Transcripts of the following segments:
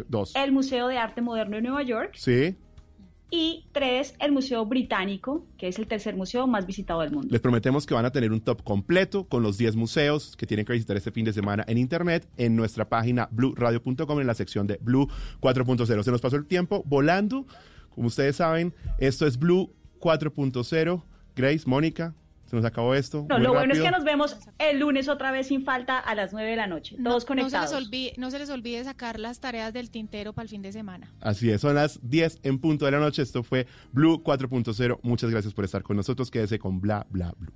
Se- dos. el Museo de Arte Moderno de Nueva York Sí. y tres, el Museo Británico, que es el tercer museo más visitado del mundo. Les prometemos que van a tener un top completo con los 10 museos que tienen que visitar este fin de semana en internet en nuestra página blueradio.com en la sección de Blue 4.0. Se nos pasó el tiempo volando. Como ustedes saben, esto es Blue 4.0. Grace, Mónica, se nos acabó esto. No, lo bueno es que nos vemos el lunes otra vez sin falta a las 9 de la noche, No- todos no, conectados. se les olvide, no se les olvide sacar las tareas del tintero para el fin de semana. Así es, son las 10 en punto de la noche. Esto fue Blue 4.0. Muchas gracias por estar con nosotros. Quédese con Bla Bla Blue.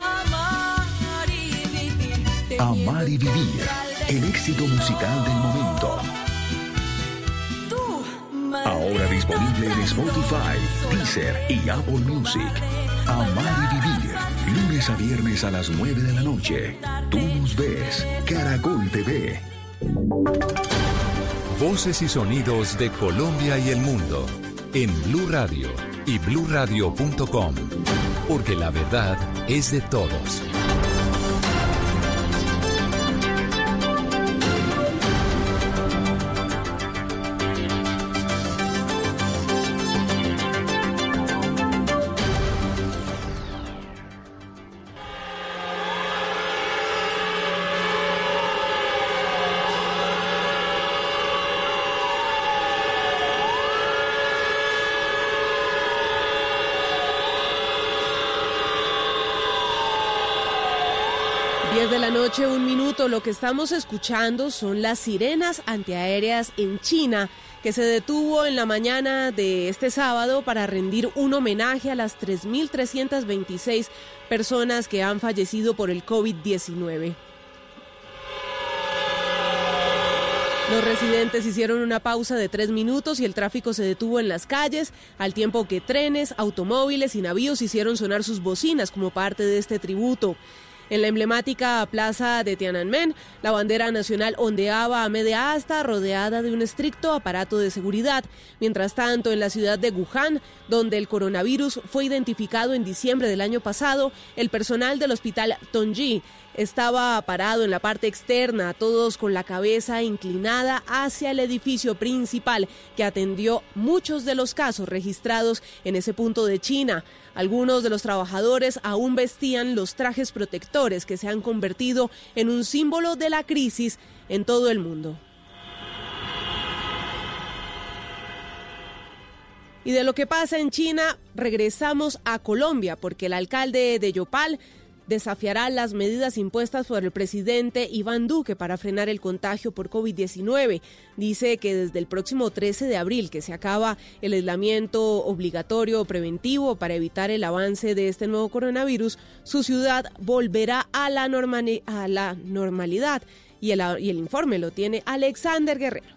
Amar y vivir. Amar y vivir. El éxito musical del momento. Tú, Ahora disponible en Spotify, Deezer y Apple Music. Amar y vivir. Lunes a viernes a las 9 de la noche. Tú nos ves. Caracol TV. Voces y sonidos de Colombia y el mundo en Blue Radio y bluradio.com, porque la verdad es de todos. Lo que estamos escuchando son las sirenas antiaéreas en China, que se detuvo en la mañana de este sábado para rendir un homenaje a las 3.326 personas que han fallecido por el COVID-19. Los residentes hicieron una pausa de tres minutos y el tráfico se detuvo en las calles, al tiempo que trenes, automóviles y navíos hicieron sonar sus bocinas como parte de este tributo. En la emblemática plaza de Tiananmen, la bandera nacional ondeaba a media asta, rodeada de un estricto aparato de seguridad. Mientras tanto, en la ciudad de Wuhan, donde el coronavirus fue identificado en diciembre del año pasado, el personal del hospital Tongji estaba parado en la parte externa, todos con la cabeza inclinada hacia el edificio principal que atendió muchos de los casos registrados en ese punto de China. Algunos de los trabajadores aún vestían los trajes protectores que se han convertido en un símbolo de la crisis en todo el mundo. Y de lo que pasa en China, regresamos a Colombia, porque el alcalde de Yopal desafiará las medidas impuestas por el presidente Iván Duque para frenar el contagio por COVID-19. Dice que desde el próximo 13 de abril, que se acaba el aislamiento obligatorio preventivo para evitar el avance de este nuevo coronavirus, su ciudad volverá a la, a la normalidad. Y el informe lo tiene Alexander Guerrero.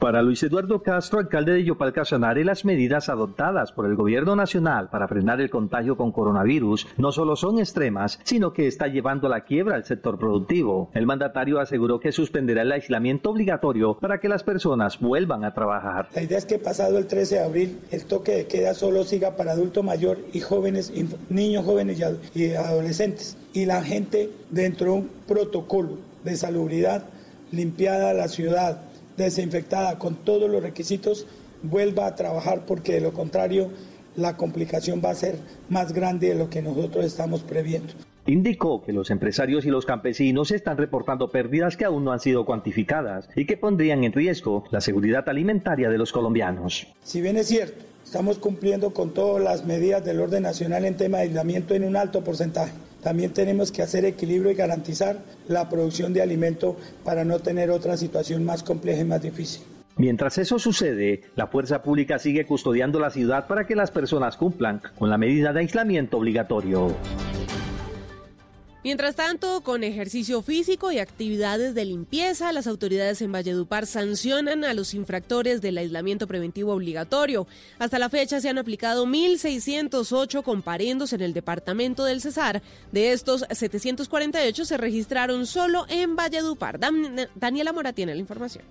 Para Luis Eduardo Castro, alcalde de Yopal Casanare, las medidas adoptadas por el gobierno nacional para frenar el contagio con coronavirus no solo son extremas, sino que está llevando a la quiebra al sector productivo. El mandatario aseguró que suspenderá el aislamiento obligatorio para que las personas vuelvan a trabajar. La idea es que pasado el 13 de abril el toque de queda solo siga para adulto mayor y jóvenes, niños jóvenes y adolescentes. Y la gente dentro de un protocolo de salubridad, limpiada la ciudad, desinfectada con todos los requisitos, vuelva a trabajar porque de lo contrario la complicación va a ser más grande de lo que nosotros estamos previendo. Indicó que los empresarios y los campesinos están reportando pérdidas que aún no han sido cuantificadas y que pondrían en riesgo la seguridad alimentaria de los colombianos. Si bien es cierto, estamos cumpliendo con todas las medidas del orden nacional en tema de aislamiento en un alto porcentaje. También tenemos que hacer equilibrio y garantizar la producción de alimento para no tener otra situación más compleja y más difícil. Mientras eso sucede, la fuerza pública sigue custodiando la ciudad para que las personas cumplan con la medida de aislamiento obligatorio. Mientras tanto, con ejercicio físico y actividades de limpieza, las autoridades en Valledupar sancionan a los infractores del aislamiento preventivo obligatorio. Hasta la fecha se han aplicado 1.608 comparendos en el departamento del Cesar. De estos, 748 se registraron solo en Valledupar. Dan- Daniela Mora tiene la información.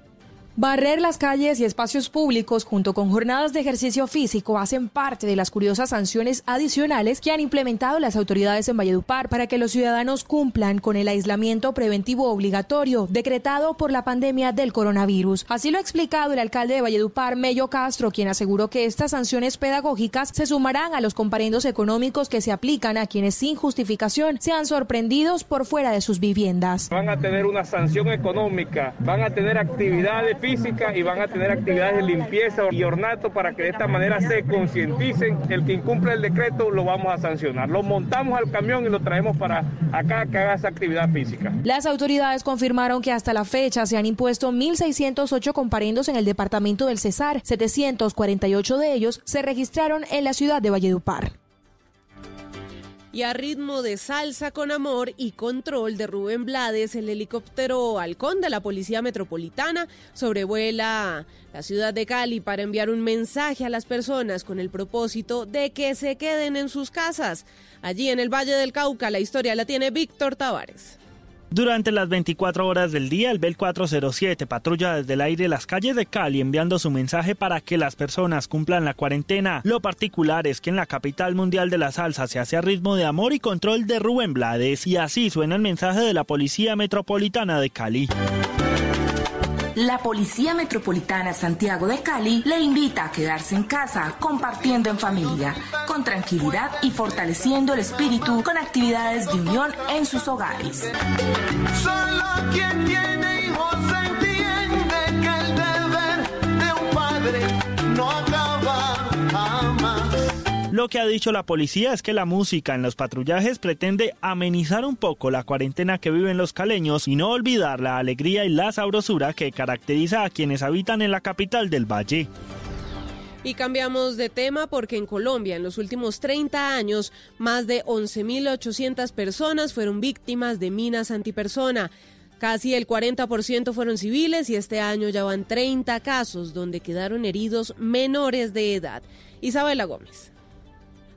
Barrer las calles y espacios públicos junto con jornadas de ejercicio físico hacen parte de las curiosas sanciones adicionales que han implementado las autoridades en Valledupar para que los ciudadanos cumplan con el aislamiento preventivo obligatorio decretado por la pandemia del coronavirus. Así lo ha explicado el alcalde de Valledupar, Mello Castro, quien aseguró que estas sanciones pedagógicas se sumarán a los comparendos económicos que se aplican a quienes sin justificación sean sorprendidos por fuera de sus viviendas. Van a tener una sanción económica, van a tener actividades física y van a tener actividades de limpieza y ornato para que de esta manera se concienticen. El que incumple el decreto lo vamos a sancionar. Lo montamos al camión y lo traemos para acá que haga esa actividad física. Las autoridades confirmaron que hasta la fecha se han impuesto 1.608 comparendos en el departamento del Cesar. 748 de ellos se registraron en la ciudad de Valledupar. Y a ritmo de salsa con amor y control de Rubén Blades, el helicóptero Halcón de la Policía Metropolitana sobrevuela la ciudad de Cali para enviar un mensaje a las personas con el propósito de que se queden en sus casas. Allí en el Valle del Cauca, la historia la tiene Víctor Tavares. Durante las 24 horas del día, el Bel 407 patrulla desde el aire las calles de Cali enviando su mensaje para que las personas cumplan la cuarentena. Lo particular es que en la capital mundial de la salsa se hace a ritmo de amor y control de Rubén Blades y así suena el mensaje de la Policía Metropolitana de Cali. La Policía Metropolitana Santiago de Cali le invita a quedarse en casa, compartiendo en familia, con tranquilidad y fortaleciendo el espíritu con actividades de unión en sus hogares. Solo quien tiene hijos entiende que el deber de un padre no acaba. Lo que ha dicho la policía es que la música en los patrullajes pretende amenizar un poco la cuarentena que viven los caleños y no olvidar la alegría y la sabrosura que caracteriza a quienes habitan en la capital del valle. Y cambiamos de tema porque en Colombia en los últimos 30 años más de 11.800 personas fueron víctimas de minas antipersona. Casi el 40% fueron civiles y este año ya van 30 casos donde quedaron heridos menores de edad. Isabela Gómez.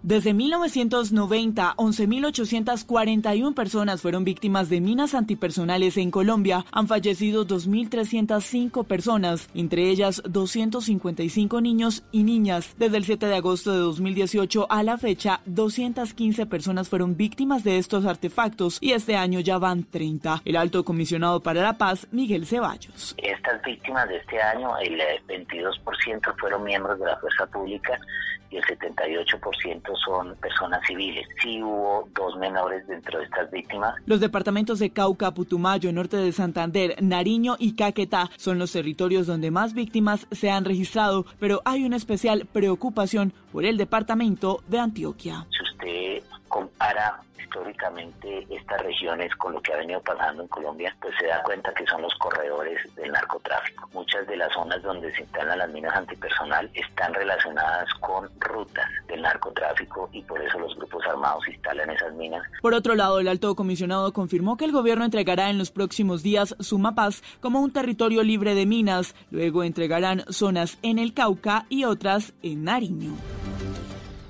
Desde 1990, 11.841 personas fueron víctimas de minas antipersonales en Colombia. Han fallecido 2.305 personas, entre ellas 255 niños y niñas. Desde el 7 de agosto de 2018 a la fecha, 215 personas fueron víctimas de estos artefactos y este año ya van 30. El alto comisionado para la paz, Miguel Ceballos. Estas víctimas de este año, el 22% fueron miembros de la fuerza pública y el 78% son personas civiles. Sí hubo dos menores dentro de estas víctimas. Los departamentos de Cauca, Putumayo, norte de Santander, Nariño y Caquetá son los territorios donde más víctimas se han registrado, pero hay una especial preocupación por el departamento de Antioquia. Si usted compara históricamente estas regiones con lo que ha venido pasando en Colombia, pues se da cuenta que son los corredores del narcotráfico. Muchas de las zonas donde se instalan las minas antipersonal están relacionadas con rutas del narcotráfico y por eso los grupos armados instalan esas minas. Por otro lado, el alto comisionado confirmó que el gobierno entregará en los próximos días Sumapaz como un territorio libre de minas. Luego entregarán zonas en el Cauca y otras en Nariño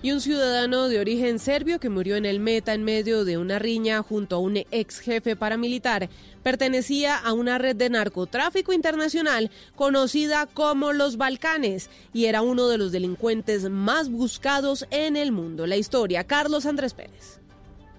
y un ciudadano de origen serbio que murió en el Meta en medio de una riña junto a un ex jefe paramilitar pertenecía a una red de narcotráfico internacional conocida como los Balcanes y era uno de los delincuentes más buscados en el mundo. La historia, Carlos Andrés Pérez.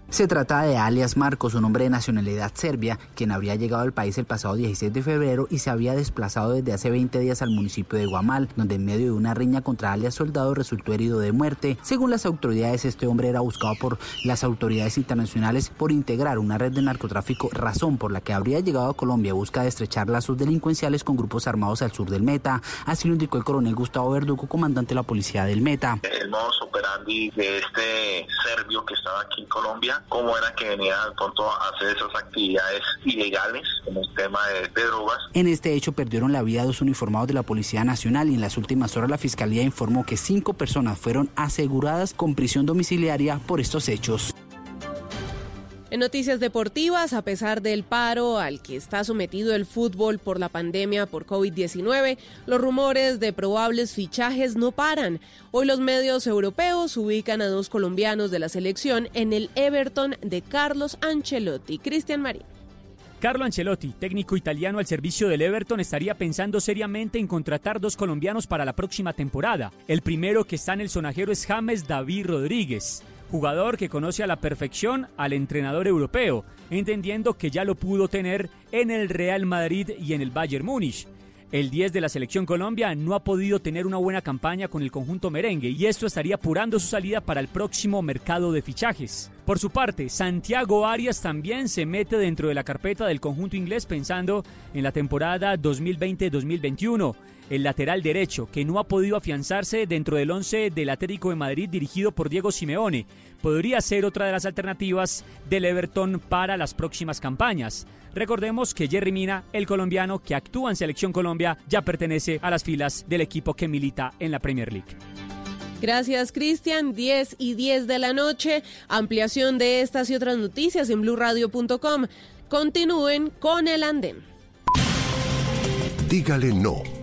Se trata de alias Marcos, un hombre de nacionalidad serbia, quien habría llegado al país el pasado 16 de febrero y se había desplazado desde hace 20 días al municipio de Guamal, donde en medio de una riña contra alias soldado resultó herido de muerte. Según las autoridades, este hombre era buscado por las autoridades internacionales por integrar una red de narcotráfico, razón por la que habría llegado a Colombia busca de estrechar lazos delincuenciales con grupos armados al sur del Meta. Así lo indicó el coronel Gustavo Verdugo, comandante de la policía del Meta. El modus operandi de este serbio que estaba aquí en Colombia cómo era que venía de pronto a hacer esas actividades ilegales como el tema de, drogas. En este hecho perdieron la vida dos uniformados de la Policía Nacional y en las últimas horas la Fiscalía informó que cinco personas fueron aseguradas con prisión domiciliaria por estos hechos. En noticias deportivas, a pesar del paro al que está sometido el fútbol por la pandemia por COVID-19, los rumores de probables fichajes no paran. Hoy los medios europeos ubican a dos colombianos de la selección en el Everton de Carlos Ancelotti. Cristian Marín. Carlo Ancelotti, técnico italiano al servicio del Everton, estaría pensando seriamente en contratar dos colombianos para la próxima temporada. El primero que está en el sonajero es James David Rodríguez, jugador que conoce a la perfección al entrenador europeo, entendiendo que ya lo pudo tener en el Real Madrid y en el Bayern Múnich. El 10 de la selección Colombia no ha podido tener una buena campaña con el conjunto merengue y esto estaría apurando su salida para el próximo mercado de fichajes. Por su parte, Santiago Arias también se mete dentro de la carpeta del conjunto inglés pensando en la temporada 2020-2021. El lateral derecho, que no ha podido afianzarse dentro del 11 del Atlético de Madrid dirigido por Diego Simeone, podría ser otra de las alternativas del Everton para las próximas campañas. Recordemos que Jerry Mina, el colombiano que actúa en Selección Colombia, ya pertenece a las filas del equipo que milita en la Premier League. Gracias, Cristian. 10 y 10 de la noche. Ampliación de estas y otras noticias en blurradio.com. Continúen con el andén. Dígale no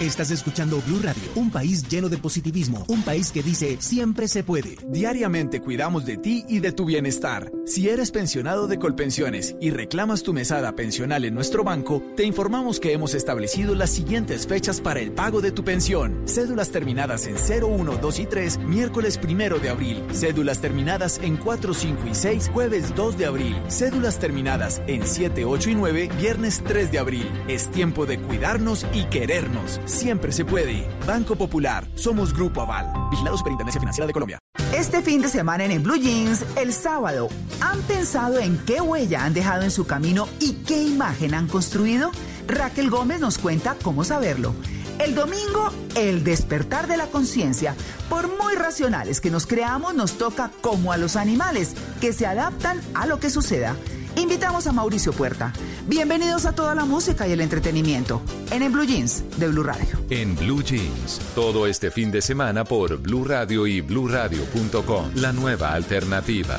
Estás escuchando Blue Radio, un país lleno de positivismo, un país que dice siempre se puede. Diariamente cuidamos de ti y de tu bienestar. Si eres pensionado de Colpensiones y reclamas tu mesada pensional en nuestro banco, te informamos que hemos establecido las siguientes fechas para el pago de tu pensión. Cédulas terminadas en 0, 1, 2 y 3, miércoles 1 de abril. Cédulas terminadas en 4, 5 y 6, jueves 2 de abril. Cédulas terminadas en 7, 8 y 9, viernes 3 de abril. Es tiempo de cuidarnos y querernos. Siempre se puede. Banco Popular. Somos Grupo Aval. Vigilado Superintendencia Financiera de Colombia. Este fin de semana en, en Blue Jeans, el sábado, ¿han pensado en qué huella han dejado en su camino y qué imagen han construido? Raquel Gómez nos cuenta cómo saberlo. El domingo, el despertar de la conciencia. Por muy racionales que nos creamos, nos toca como a los animales, que se adaptan a lo que suceda. Invitamos a Mauricio Puerta. Bienvenidos a toda la música y el entretenimiento en En Blue Jeans de Blue Radio. En Blue Jeans, todo este fin de semana por Blue Radio y bluradio.com, la nueva alternativa.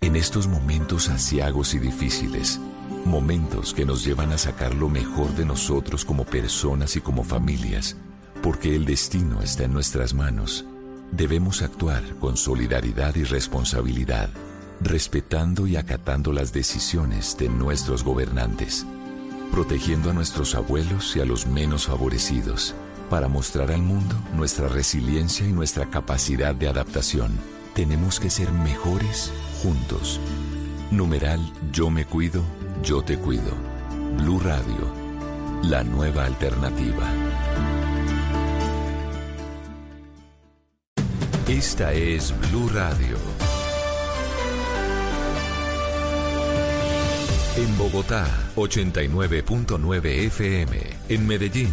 En estos momentos asiagos y difíciles, momentos que nos llevan a sacar lo mejor de nosotros como personas y como familias, porque el destino está en nuestras manos, debemos actuar con solidaridad y responsabilidad, respetando y acatando las decisiones de nuestros gobernantes, protegiendo a nuestros abuelos y a los menos favorecidos, para mostrar al mundo nuestra resiliencia y nuestra capacidad de adaptación. Tenemos que ser mejores juntos. Numeral Yo me cuido, yo te cuido. Blue Radio, la nueva alternativa. Esta es Blue Radio. En Bogotá, 89.9 FM. En Medellín,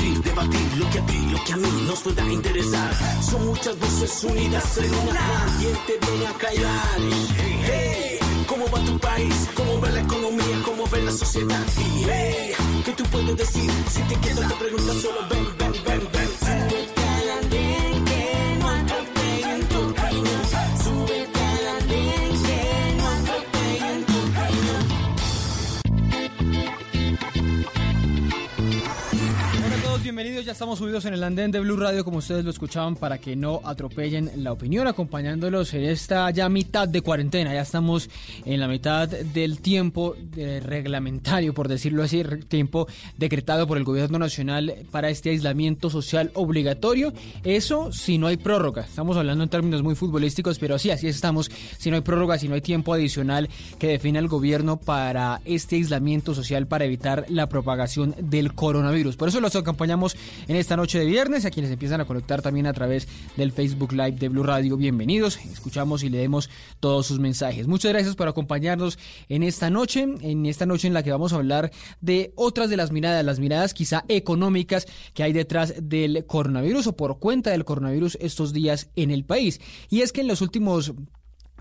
Debatir lo que a ti, lo que a mí nos pueda interesar. Son muchas voces unidas en una. Nadie te viene a callar. Hey, ¿cómo va tu país? ¿Cómo va la economía? ¿Cómo va la sociedad? Y hey, ¿qué tú puedes decir? Si te quedas te preguntas solo ven, ven, ven, ven. Bienvenidos. Ya estamos subidos en el andén de Blue Radio, como ustedes lo escuchaban, para que no atropellen la opinión, acompañándolos en esta ya mitad de cuarentena. Ya estamos en la mitad del tiempo reglamentario, por decirlo así, tiempo decretado por el gobierno nacional para este aislamiento social obligatorio. Eso si no hay prórroga. Estamos hablando en términos muy futbolísticos, pero sí, así estamos. Si no hay prórroga, si no hay tiempo adicional que define el gobierno para este aislamiento social para evitar la propagación del coronavirus. Por eso los acompañamos en esta noche de viernes. A quienes empiezan a conectar también a través del Facebook Live de Blue Radio, bienvenidos. Escuchamos y leemos todos sus mensajes. Muchas gracias por acompañarnos en esta noche, en esta noche en la que vamos a hablar de otras de las miradas, las miradas quizá económicas que hay detrás del coronavirus o por cuenta del coronavirus estos días en el país. Y es que en los últimos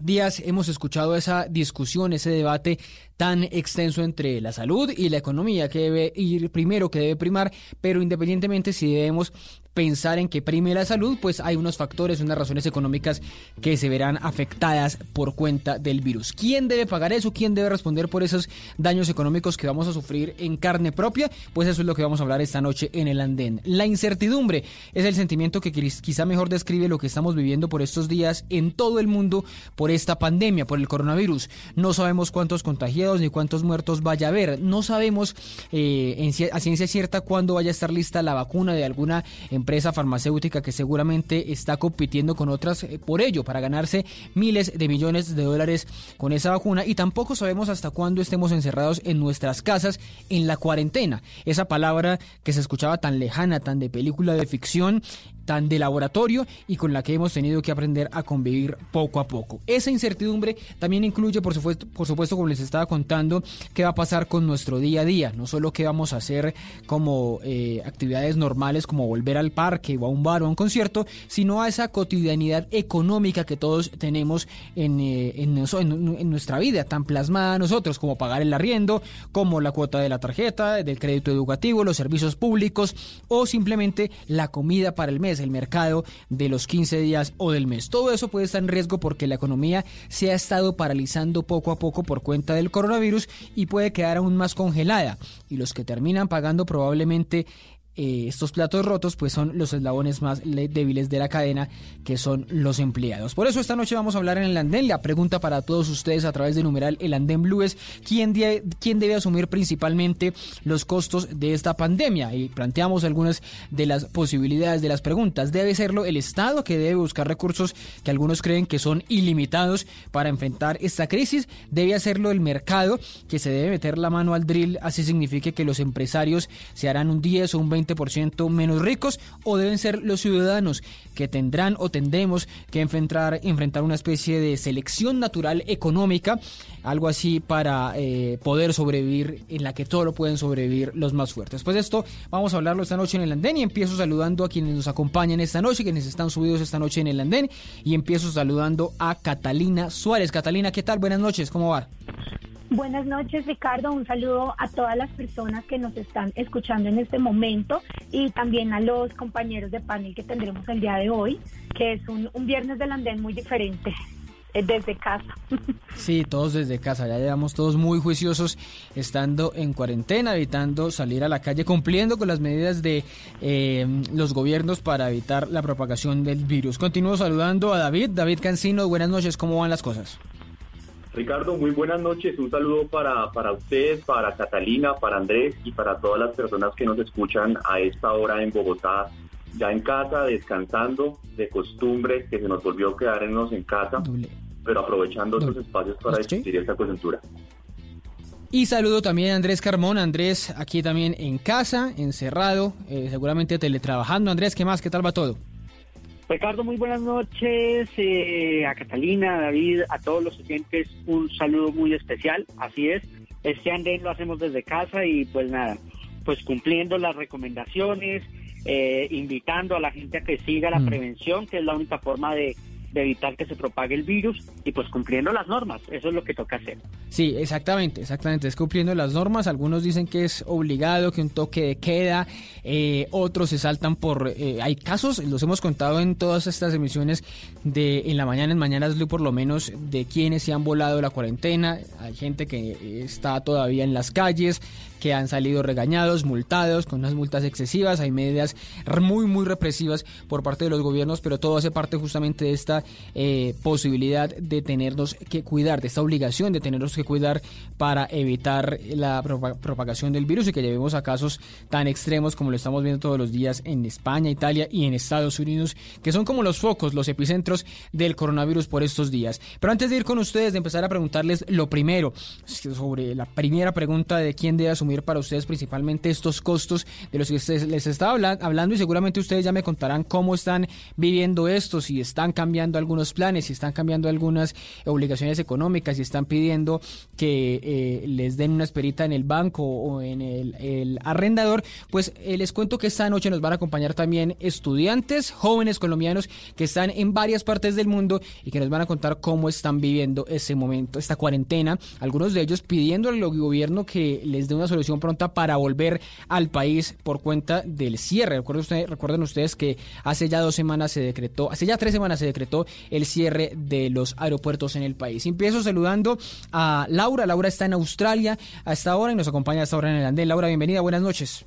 días hemos escuchado esa discusión, ese debate tan extenso entre la salud y la economía que debe ir primero, que debe primar, pero independientemente si debemos pensar en que prime la salud, pues hay unos factores, unas razones económicas que se verán afectadas por cuenta del virus. ¿Quién debe pagar eso? ¿Quién debe responder por esos daños económicos que vamos a sufrir en carne propia? Pues eso es lo que vamos a hablar esta noche en el andén. La incertidumbre es el sentimiento que quiz- quizá mejor describe lo que estamos viviendo por estos días en todo el mundo por esta pandemia, por el coronavirus. No sabemos cuántos contagiados ni cuántos muertos vaya a haber. No sabemos eh, a ciencia cierta cuándo vaya a estar lista la vacuna de alguna empresa farmacéutica que seguramente está compitiendo con otras eh, por ello, para ganarse miles de millones de dólares con esa vacuna. Y tampoco sabemos hasta cuándo estemos encerrados en nuestras casas en la cuarentena. Esa palabra que se escuchaba tan lejana, tan de película de ficción, tan de laboratorio y con la que hemos tenido que aprender a convivir poco a poco. Esa incertidumbre también incluye, por supuesto, por supuesto, como les estaba contando, qué va a pasar con nuestro día a día, no solo qué vamos a hacer como eh, actividades normales como volver al parque o a un bar o a un concierto, sino a esa cotidianidad económica que todos tenemos en, eh, en, nuestra vida, tan plasmada nosotros como pagar el arriendo, como la cuota de la tarjeta, del crédito educativo, los servicios públicos o simplemente la comida para el mes, el mercado de los 15 días o del mes. Todo eso puede estar en riesgo porque la economía se ha estado paralizando poco a poco por cuenta del coronavirus y puede quedar aún más congelada. Y los que terminan pagando probablemente eh, estos platos rotos pues son los eslabones más le- débiles de la cadena que son los empleados. Por eso esta noche vamos a hablar en el andén. La pregunta para todos ustedes a través de numeral el andén blue es ¿quién, quién debe asumir principalmente los costos de esta pandemia? Y planteamos algunas de las posibilidades de las preguntas. ¿Debe serlo el Estado que debe buscar recursos que algunos creen que son ilimitados para enfrentar esta crisis? ¿Debe hacerlo el mercado que se debe meter la mano al drill? Así signifique que los empresarios se harán un 10 o un 20 20% menos ricos o deben ser los ciudadanos que tendrán o tendremos que enfrentar, enfrentar una especie de selección natural económica, algo así para eh, poder sobrevivir, en la que todo pueden sobrevivir los más fuertes. Pues esto vamos a hablarlo esta noche en el andén y empiezo saludando a quienes nos acompañan esta noche, quienes están subidos esta noche en el andén y empiezo saludando a Catalina Suárez. Catalina, ¿qué tal? Buenas noches, ¿cómo va? Buenas noches, Ricardo. Un saludo a todas las personas que nos están escuchando en este momento y también a los compañeros de panel que tendremos el día de hoy, que es un, un viernes del andén muy diferente eh, desde casa. Sí, todos desde casa, ya llevamos todos muy juiciosos estando en cuarentena, evitando salir a la calle, cumpliendo con las medidas de eh, los gobiernos para evitar la propagación del virus. Continúo saludando a David, David Cancino, buenas noches, ¿cómo van las cosas? Ricardo, muy buenas noches. Un saludo para, para ustedes, para Catalina, para Andrés y para todas las personas que nos escuchan a esta hora en Bogotá, ya en casa, descansando, de costumbre, que se nos volvió quedarnos en casa, pero aprovechando estos espacios para discutir esta coyuntura. Y saludo también a Andrés Carmón. Andrés, aquí también en casa, encerrado, eh, seguramente teletrabajando. Andrés, ¿qué más? ¿Qué tal va todo? Ricardo, muy buenas noches. eh, a Catalina, a David, a todos los oyentes, un saludo muy especial. Así es, este andén lo hacemos desde casa y pues nada, pues cumpliendo las recomendaciones, eh, invitando a la gente a que siga la Mm. prevención, que es la única forma de, de evitar que se propague el virus y pues cumpliendo las normas. Eso es lo que toca hacer. Sí, exactamente, exactamente. Es cumpliendo las normas. Algunos dicen que es obligado, que un toque de queda. eh, otros se saltan por. eh, hay casos, los hemos contado en todas estas emisiones de en la mañana, en Mañanas Blue, por lo menos, de quienes se han volado la cuarentena. Hay gente que eh, está todavía en las calles, que han salido regañados, multados, con unas multas excesivas. Hay medidas muy, muy represivas por parte de los gobiernos, pero todo hace parte justamente de esta eh, posibilidad de tenernos que cuidar, de esta obligación de tenernos que cuidar para evitar la propa- propagación del virus y que llevemos a casos tan extremos como lo estamos viendo todos los días en España, Italia y en Estados Unidos, que son como los focos, los epicentros del coronavirus por estos días. Pero antes de ir con ustedes, de empezar a preguntarles lo primero, sobre la primera pregunta de quién debe asumir para ustedes principalmente estos costos de los que les estaba habla- hablando y seguramente ustedes ya me contarán cómo están viviendo esto, si están cambiando algunos planes, si están cambiando algunas obligaciones económicas, si están pidiendo que eh, les den una esperita en el banco o en el, el arrendador, pues eh, les cuento que esta noche nos van a acompañar también estudiantes, jóvenes colombianos que están en varias partes del mundo y que nos van a contar cómo están viviendo ese momento, esta cuarentena, algunos de ellos pidiendo al gobierno que les dé una solución pronta para volver al país por cuenta del cierre. Recuerden ustedes, recuerden ustedes que hace ya dos semanas se decretó, hace ya tres semanas se decretó el cierre de los aeropuertos en el país. Empiezo saludando a Laura. Laura está en Australia a esta hora y nos acompaña a esta hora en el andén. Laura, bienvenida, buenas noches.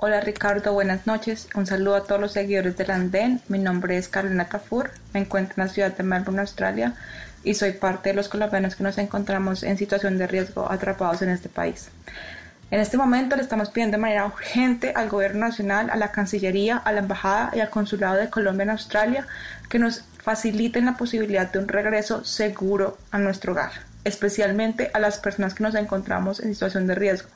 Hola Ricardo, buenas noches. Un saludo a todos los seguidores del Andén. Mi nombre es Carolina Cafur. Me encuentro en la ciudad de Melbourne, Australia, y soy parte de los colombianos que nos encontramos en situación de riesgo atrapados en este país. En este momento le estamos pidiendo de manera urgente al Gobierno Nacional, a la Cancillería, a la Embajada y al Consulado de Colombia en Australia que nos faciliten la posibilidad de un regreso seguro a nuestro hogar, especialmente a las personas que nos encontramos en situación de riesgo,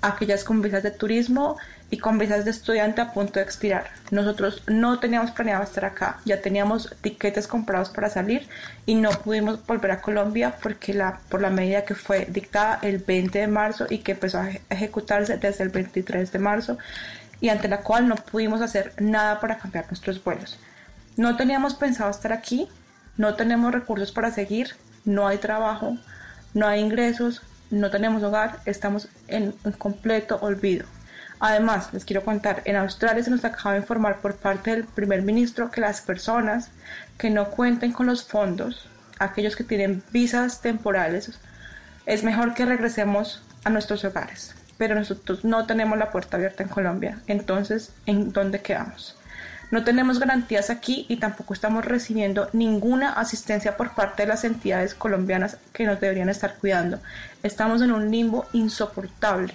aquellas con visas de turismo y con visas de estudiante a punto de expirar. Nosotros no teníamos planeado estar acá, ya teníamos tiquetes comprados para salir y no pudimos volver a Colombia porque la, por la medida que fue dictada el 20 de marzo y que empezó a eje- ejecutarse desde el 23 de marzo y ante la cual no pudimos hacer nada para cambiar nuestros vuelos. No teníamos pensado estar aquí, no tenemos recursos para seguir, no hay trabajo, no hay ingresos, no tenemos hogar, estamos en un completo olvido. Además, les quiero contar, en Australia se nos acaba de informar por parte del primer ministro que las personas que no cuenten con los fondos, aquellos que tienen visas temporales, es mejor que regresemos a nuestros hogares. Pero nosotros no tenemos la puerta abierta en Colombia. Entonces, ¿en dónde quedamos? No tenemos garantías aquí y tampoco estamos recibiendo ninguna asistencia por parte de las entidades colombianas que nos deberían estar cuidando. Estamos en un limbo insoportable.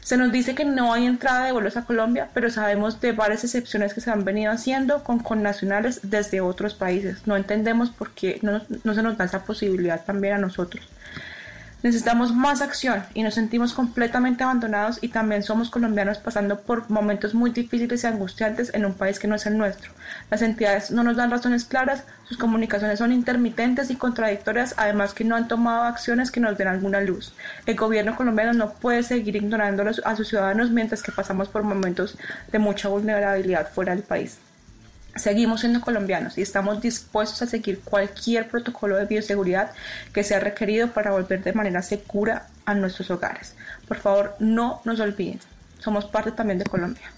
Se nos dice que no hay entrada de vuelos a Colombia, pero sabemos de varias excepciones que se han venido haciendo con connacionales desde otros países. No entendemos por qué no, no se nos da esa posibilidad también a nosotros. Necesitamos más acción y nos sentimos completamente abandonados y también somos colombianos pasando por momentos muy difíciles y angustiantes en un país que no es el nuestro. Las entidades no nos dan razones claras, sus comunicaciones son intermitentes y contradictorias, además que no han tomado acciones que nos den alguna luz. El gobierno colombiano no puede seguir ignorando a sus ciudadanos mientras que pasamos por momentos de mucha vulnerabilidad fuera del país. Seguimos siendo colombianos y estamos dispuestos a seguir cualquier protocolo de bioseguridad que sea requerido para volver de manera segura a nuestros hogares. Por favor, no nos olviden. Somos parte también de Colombia.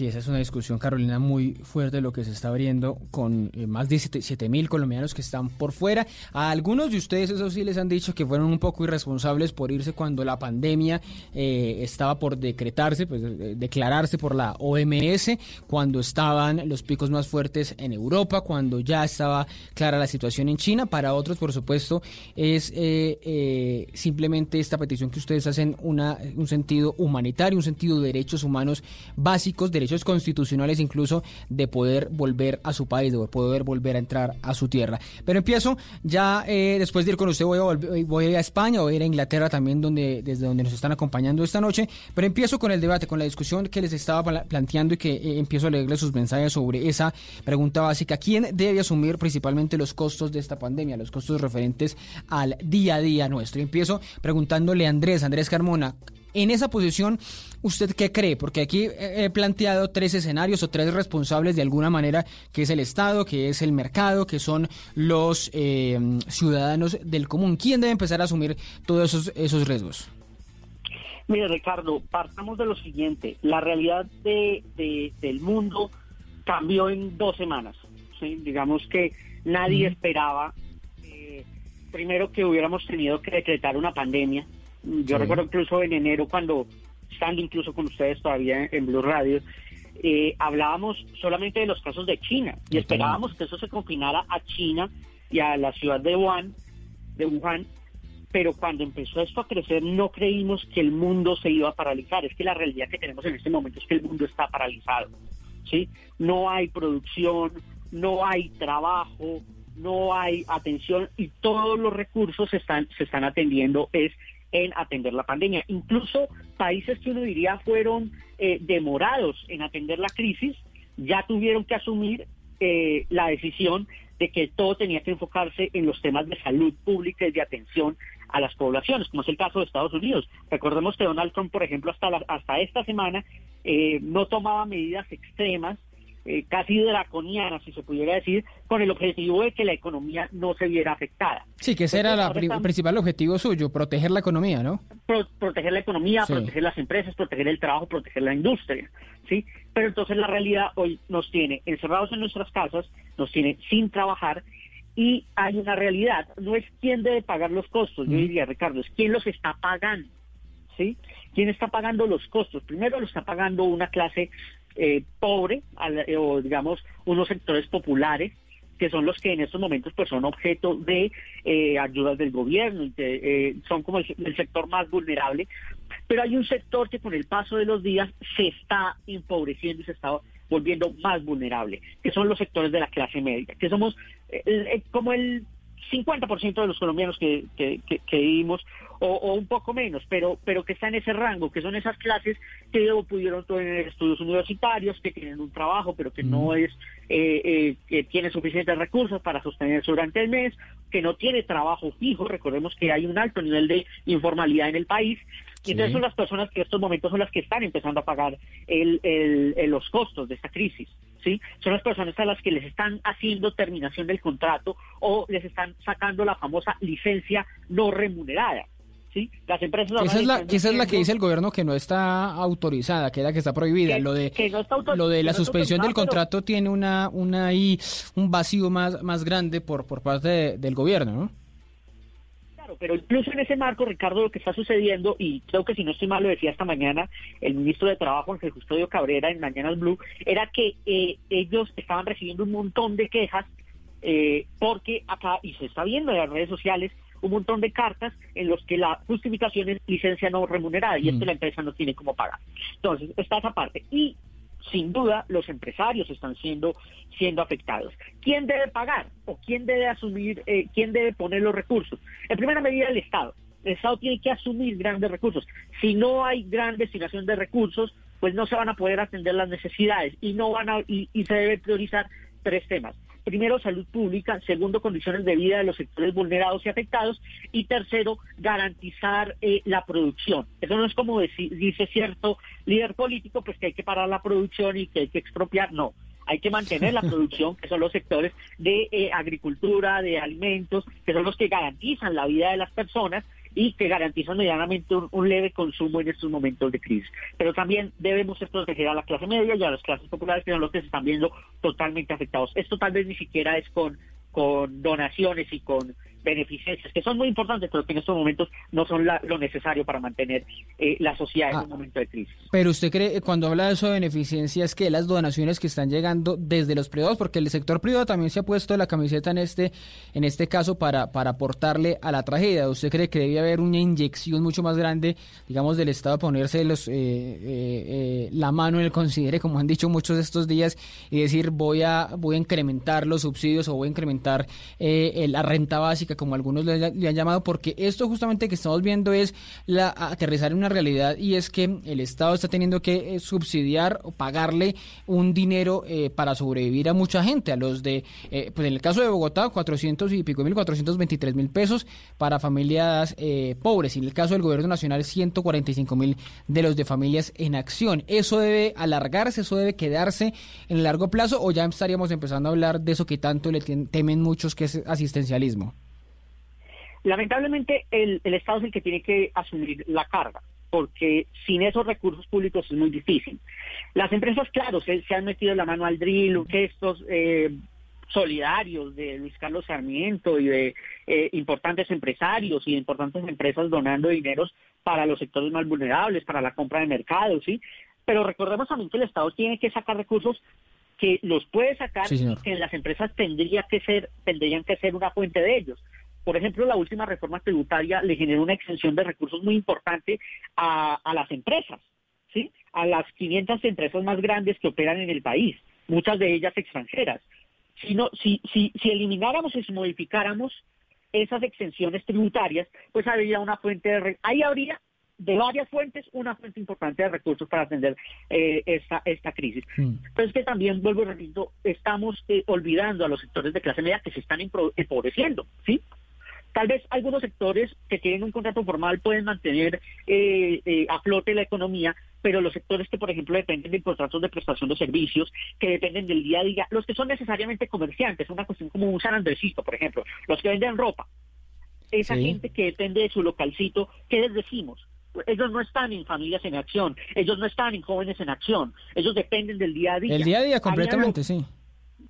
Sí, esa es una discusión, Carolina, muy fuerte lo que se está abriendo con eh, más de 7 mil colombianos que están por fuera. A algunos de ustedes, eso sí, les han dicho que fueron un poco irresponsables por irse cuando la pandemia eh, estaba por decretarse, pues declararse por la OMS, cuando estaban los picos más fuertes en Europa, cuando ya estaba clara la situación en China. Para otros, por supuesto, es eh, simplemente esta petición que ustedes hacen una, un sentido humanitario, un sentido de derechos humanos básicos, derechos constitucionales incluso de poder volver a su país, de poder volver a entrar a su tierra. Pero empiezo ya eh, después de ir con usted voy a, voy a ir a España, voy a ir a Inglaterra también desde donde nos están acompañando esta noche, pero empiezo con el debate, con la discusión que les estaba planteando y que eh, empiezo a leerles sus mensajes sobre esa pregunta básica, ¿quién debe asumir principalmente los costos de esta pandemia, los costos referentes al día a día nuestro? Y empiezo preguntándole a Andrés, Andrés Carmona, en esa posición, ¿usted qué cree? Porque aquí he planteado tres escenarios o tres responsables de alguna manera, que es el Estado, que es el mercado, que son los eh, ciudadanos del común. ¿Quién debe empezar a asumir todos esos, esos riesgos? Mire, Ricardo, partamos de lo siguiente. La realidad de, del mundo cambió en dos semanas. Digamos que nadie esperaba, eh, primero, que hubiéramos tenido que decretar una pandemia yo recuerdo incluso en enero cuando, estando incluso con ustedes todavía en, Blue Radio, eh, hablábamos solamente de los casos de China y esperábamos que eso se confinara a China y a la ciudad de Wuhan, de Wuhan, pero cuando empezó esto a crecer no creímos que el mundo se iba a paralizar. Es que la realidad que tenemos en este momento es que el mundo está paralizado, ¿sí? No hay producción, no hay trabajo, no hay atención y todos los recursos se están, se están atendiendo es en atender la pandemia. Incluso países que uno diría fueron eh, demorados en atender la crisis, ya tuvieron que asumir eh, la decisión de que todo tenía que enfocarse en los temas de salud pública y de atención a las poblaciones, como es el caso de Estados Unidos. Recordemos que Donald Trump, por ejemplo, hasta, hasta esta semana eh, no tomaba medidas extremas eh, casi draconiana, si se pudiera decir, con el objetivo de que la economía no se viera afectada. Sí, que ese era el principal objetivo suyo, proteger la economía, ¿no? proteger la economía, proteger las empresas, proteger el trabajo, proteger la industria, ¿sí? Pero entonces la realidad hoy nos tiene encerrados en nuestras casas, nos tiene sin trabajar y hay una realidad, no es quién debe pagar los costos, yo diría, Ricardo, es quién los está pagando, ¿sí? ¿Quién está pagando los costos? Primero lo está pagando una clase eh, pobre, eh, o digamos unos sectores populares, que son los que en estos momentos pues son objeto de eh, ayudas del gobierno, y son como el, sector más vulnerable, pero hay un sector que con el paso de los días se está empobreciendo y se está volviendo más vulnerable, que son los sectores de la clase media, que somos como el 50% de los colombianos que, que, vivimos, o, un poco menos, pero, pero que está en ese rango, que son esas clases que pudieron tener estudios universitarios, que tienen un trabajo, pero que no es, eh, eh, que tiene suficientes recursos para sostenerse durante el mes, que no tiene trabajo fijo, recordemos que hay un alto nivel de informalidad en el país, y entonces son las personas que en estos momentos son las que están empezando a pagar el, los costos de esta crisis. ¿sí? Son las personas a las que les están haciendo terminación del contrato o les están sacando la famosa licencia no remunerada. ¿Sí? Las empresas esa es la, esa es la que dice el gobierno que no está autorizada, que es la que está prohibida. lo de lo de la suspensión del contrato tiene una una ahí un vacío más más grande por por parte del gobierno, ¿no? pero incluso en ese marco, Ricardo, lo que está sucediendo, y creo que si no estoy mal, lo decía esta mañana el ministro de Trabajo, Ángel Custodio Cabrera, en Mañanas Blue, era que eh, ellos estaban recibiendo un montón de quejas, eh, porque acá, y se está viendo en las redes sociales, un montón de cartas en los que la justificación es licencia no remunerada, y esto mm. la empresa no tiene cómo pagar. Entonces, está esa parte. Y sin duda los empresarios están siendo siendo afectados. ¿Quién debe pagar o quién debe asumir, eh, quién debe poner los recursos? En primera medida el Estado. El Estado tiene que asumir grandes recursos. Si no hay gran destinación de recursos, pues no se van a poder atender las necesidades y no van a y, y se debe priorizar tres temas. Primero, salud pública. Segundo, condiciones de vida de los sectores vulnerados y afectados. Y tercero, garantizar eh, la producción. Eso no es como dice cierto líder político, pues que hay que parar la producción y que hay que expropiar. No. Hay que mantener la producción, que son los sectores de eh, agricultura, de alimentos, que son los que garantizan la vida de las personas y que garantizan medianamente un, leve consumo en estos momentos de crisis. Pero también debemos proteger a la clase media y a las clases populares, que son los que se están viendo totalmente afectados. Esto tal vez ni siquiera es con, con donaciones y con beneficencias, que son muy importantes, pero que en estos momentos no son la- lo necesario para mantener eh, la sociedad en un momento de crisis. Pero usted cree, cuando habla de eso de beneficencia, es que las donaciones que están llegando desde los privados, porque el sector privado también se ha puesto la camiseta en este, en este caso para, para aportarle a la tragedia. ¿Usted cree que debe haber una inyección mucho más grande, digamos, del Estado a ponerse los, eh, eh, eh, la mano en el considere, como han dicho muchos de estos días, y decir voy a, voy a incrementar los subsidios o voy a incrementar eh, la renta básica, como algunos le, han llamado, porque esto justamente que estamos viendo es la aterrizar en una realidad y es que el Estado está teniendo que eh, subsidiar o pagarle un dinero eh, para sobrevivir a mucha gente, a los de, eh, pues en el caso de Bogotá, 400 y pico mil, 423 mil pesos para familias eh, pobres, y en el caso del gobierno nacional, 145 mil de los de familias en acción. ¿Eso debe alargarse, eso debe quedarse en largo plazo o ya estaríamos empezando a hablar de eso que tanto le temen muchos, que es asistencialismo? Lamentablemente el, el Estado es el que tiene que asumir la carga, porque sin esos recursos públicos es muy difícil. Las empresas, claro, se, se han metido la mano al drill, gestos eh, solidarios de Luis Carlos Sarmiento y de eh, importantes empresarios y de importantes empresas donando dineros para los sectores más vulnerables, para la compra de mercados, ¿sí? Pero recordemos también que el Estado tiene que sacar recursos que los puede sacar Sí, y que las empresas tendría que ser, tendrían que ser una fuente de ellos. Por ejemplo, la última reforma tributaria le generó una exención de recursos muy importante a, a las empresas, ¿sí? A las 500 empresas más grandes que operan en el país, muchas de ellas extranjeras. Si, no, si, si, si elimináramos y si modificáramos esas exenciones tributarias, pues habría una fuente de... Ahí habría de varias fuentes una fuente importante de recursos para atender eh, esta, esta crisis. Pero es que también, vuelvo y repito, estamos eh, olvidando a los sectores de clase media que se están empobreciendo, ¿sí? Tal vez algunos sectores que tienen un contrato formal pueden mantener eh, eh, a flote la economía, pero los sectores que, por ejemplo, dependen de contratos de prestación de servicios, que dependen del día a día, los que son necesariamente comerciantes, una cuestión como un San Andresito, por ejemplo, los que venden ropa, esa Sí. gente que depende de su localcito, ¿qué les decimos? Ellos no están en familias en acción, ellos no están en jóvenes en acción, ellos dependen del día a día. El día a día completamente, lo- sí.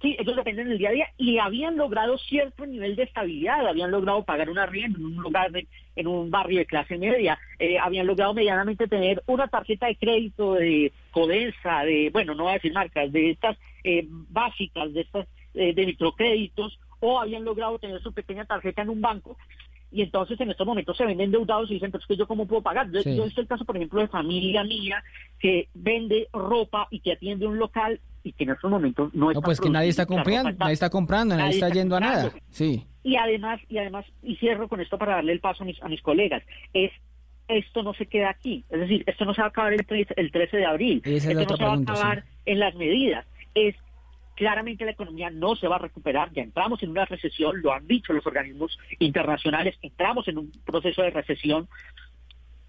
Sí, ellos dependen del día a día. Y habían logrado cierto nivel de estabilidad, habían logrado pagar una arriendo en un lugar, de- en un barrio de clase media, eh, habían logrado medianamente tener una tarjeta de crédito de Codensa, de, bueno, no voy a decir marcas, de estas eh, básicas, de estas eh, de microcréditos, o habían logrado tener su pequeña tarjeta en un banco. Y entonces en estos momentos se ven endeudados y dicen, pero es que yo cómo puedo pagar. Yo, Sí. yo he visto el caso, por ejemplo, de familia mía que vende ropa y que atiende un local y que en estos momentos no está No, pues que nadie está comprando, nadie está comprando, nadie nadie está está yendo a nada. Sí. Y además, y además, y cierro con esto para darle el paso a mis, a mis colegas, es esto no se queda aquí. Es decir, esto no se va a acabar el, el 13 de abril. Es esto no se va a acabar en las medidas. Es claramente la economía no se va a recuperar, ya entramos en una recesión, lo han dicho los organismos internacionales, entramos en un proceso de recesión.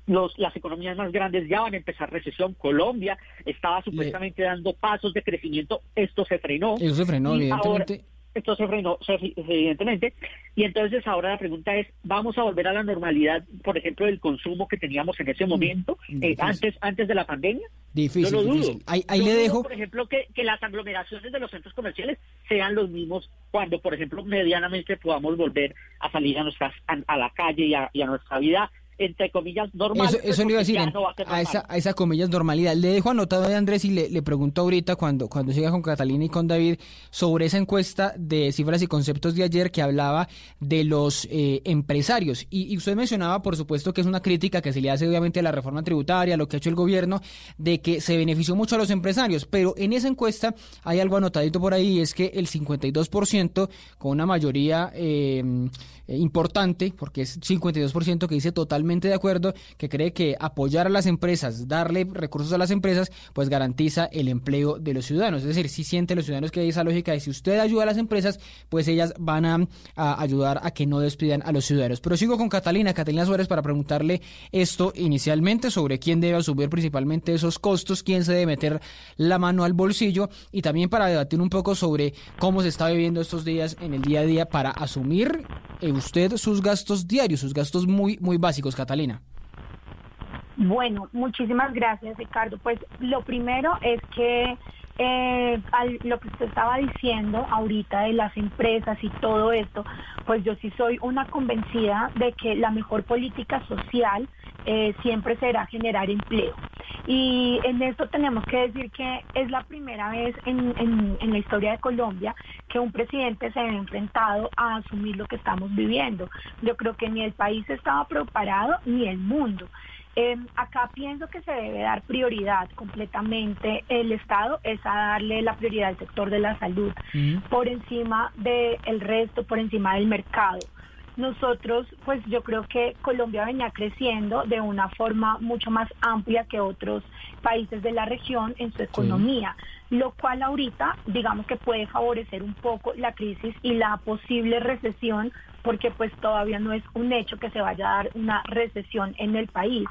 Los, las economías más grandes ya van a empezar recesión. Colombia estaba supuestamente dando pasos de crecimiento, esto se frenó. Eso se frenó, Y ahora- evidentemente. esto se frenó, evidentemente. Y entonces ahora la pregunta es, ¿vamos a volver a la normalidad, por ejemplo, del consumo que teníamos en ese momento, eh, antes, antes de la pandemia? Difícil, Yo lo dudo. Ahí, ahí Yo le dudo, dejo. por ejemplo, que, que las aglomeraciones de los centros comerciales sean los mismos cuando, por ejemplo, medianamente podamos volver a salir a, nuestras, a, a la calle y a, y a nuestra vida entre comillas, normal. Eso, pues, eso le iba a decir, no a esa, a esa comillas normalidad. Le dejo anotado a Andrés y le, le pregunto ahorita cuando, cuando siga con Catalina y con David sobre esa encuesta de cifras y conceptos de ayer que hablaba de los eh, empresarios. Y, y usted mencionaba, por supuesto, que es una crítica que se le hace obviamente a la reforma tributaria, a lo que ha hecho el gobierno, de que se benefició mucho a los empresarios. Pero en esa encuesta hay algo anotadito por ahí, y es que el 52% con una mayoría eh, importante, porque es 52% que dice de acuerdo, que cree que apoyar a las empresas, darle recursos a las empresas, pues garantiza el empleo de los ciudadanos. Es decir, si sienten los ciudadanos que hay esa lógica de si usted ayuda a las empresas, pues ellas van a, a ayudar a que no despidan a los ciudadanos. Pero sigo con Catalina, Catalina Suárez, para preguntarle esto inicialmente sobre quién debe asumir principalmente esos costos, quién se debe meter la mano al bolsillo y también para debatir un poco sobre cómo se está viviendo estos días en el día a día para asumir eh, usted sus gastos diarios, sus gastos muy, muy básicos, Catalina. Bueno, muchísimas gracias, Ricardo. Pues lo primero es que eh, al- lo que usted estaba diciendo ahorita de las empresas y todo esto, pues yo sí soy una convencida de que la mejor política social eh, siempre será generar empleo. Y en esto tenemos que decir que es la primera vez en, en- en la historia de Colombia que un presidente se ha enfrentado a asumir lo que estamos viviendo. Yo creo que ni el país estaba preparado ni el mundo. Eh, acá pienso que se debe dar prioridad completamente. El Estado es a darle la prioridad al sector de la salud por encima del resto, por encima del mercado. Nosotros, pues yo creo que Colombia venía creciendo de una forma mucho más amplia que otros países de la región en su economía, lo cual ahorita, digamos que puede favorecer un poco la crisis y la posible recesión, porque pues todavía no es un hecho que se vaya a dar una recesión en el país.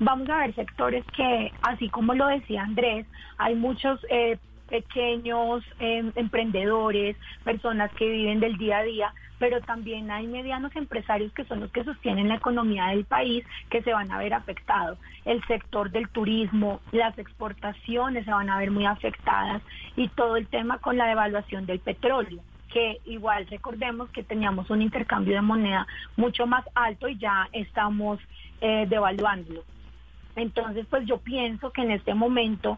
Vamos a ver sectores que, así como lo decía Andrés, hay muchos eh, pequeños eh, emprendedores, personas que viven del día a día, pero también hay medianos empresarios que son los que sostienen la economía del país que se van a ver afectados. El sector del turismo, las exportaciones se van a ver muy afectadas y todo el tema con la devaluación del petróleo que igual recordemos que teníamos un intercambio de moneda mucho más alto y ya estamos eh, devaluándolo. Entonces, pues yo pienso que en este momento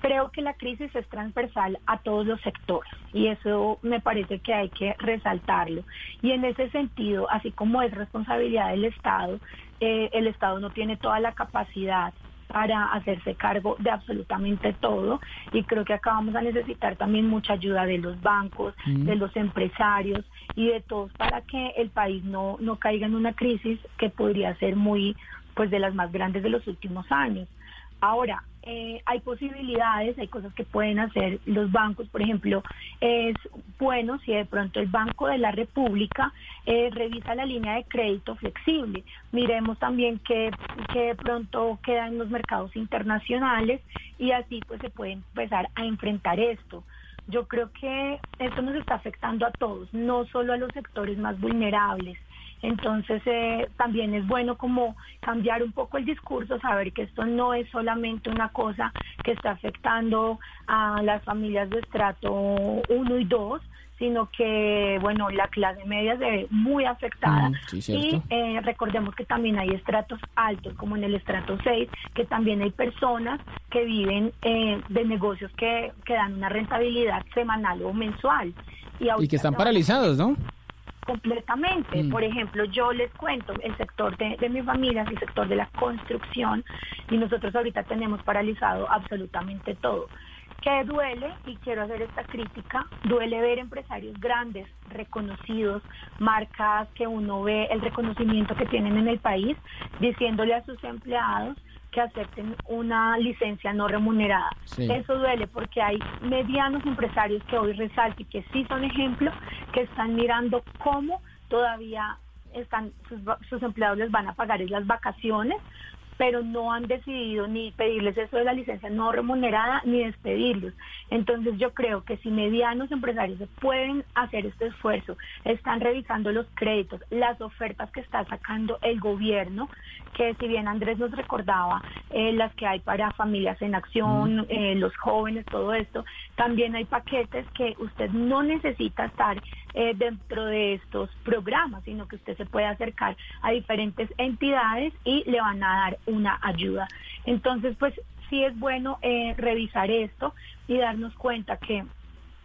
creo que la crisis es transversal a todos los sectores y eso me parece que hay que resaltarlo. Y en ese sentido, así como es responsabilidad del Estado, eh, el Estado no tiene toda la capacidad para hacerse cargo de absolutamente todo y creo que acá vamos a necesitar también mucha ayuda de los bancos, Mm. de los empresarios y de todos para que el país no, no caiga en una crisis que podría ser muy pues de las más grandes de los últimos años. Ahora, eh, hay posibilidades, hay cosas que pueden hacer los bancos, por ejemplo, es bueno si de pronto el Banco de la República eh, revisa la línea de crédito flexible. Miremos también que, que de pronto queda en los mercados internacionales y así pues se puede empezar a enfrentar esto. Yo creo que esto nos está afectando a todos, no solo a los sectores más vulnerables. Entonces eh, también es bueno como cambiar un poco el discurso, saber que esto no es solamente una cosa que está afectando a las familias de estrato 1 y 2, sino que, bueno, la clase media se ve muy afectada. Mm, sí, y eh, recordemos que también hay estratos altos, como en el estrato 6, que también hay personas que viven eh, de negocios que, que dan una rentabilidad semanal o mensual. Y ahorita que están paralizados, ¿no? Completamente. Mm. Por ejemplo, yo les cuento el sector de, de mi familia, es el sector de la construcción, y nosotros ahorita tenemos paralizado absolutamente todo. Que duele, y quiero hacer esta crítica, duele ver empresarios grandes, reconocidos, marcas que uno ve el reconocimiento que tienen en el país, diciéndole a sus empleados que acepten una licencia no remunerada. Sí. Eso duele porque hay medianos empresarios que hoy resalto y que sí son ejemplo, que están mirando cómo todavía están sus, sus empleados les van a pagar las vacaciones, pero no han decidido ni pedirles eso de la licencia no remunerada ni despedirlos. Entonces yo creo que si medianos empresarios pueden hacer este esfuerzo, están revisando los créditos, las ofertas que está sacando el gobierno, que si bien Andrés nos recordaba eh, las que hay para familias en acción, eh, los jóvenes, todo esto. También hay paquetes que usted no necesita estar eh, dentro de estos programas, sino que usted se puede acercar a diferentes entidades y le van a dar una ayuda. Entonces, pues sí es bueno eh, revisar esto y darnos cuenta que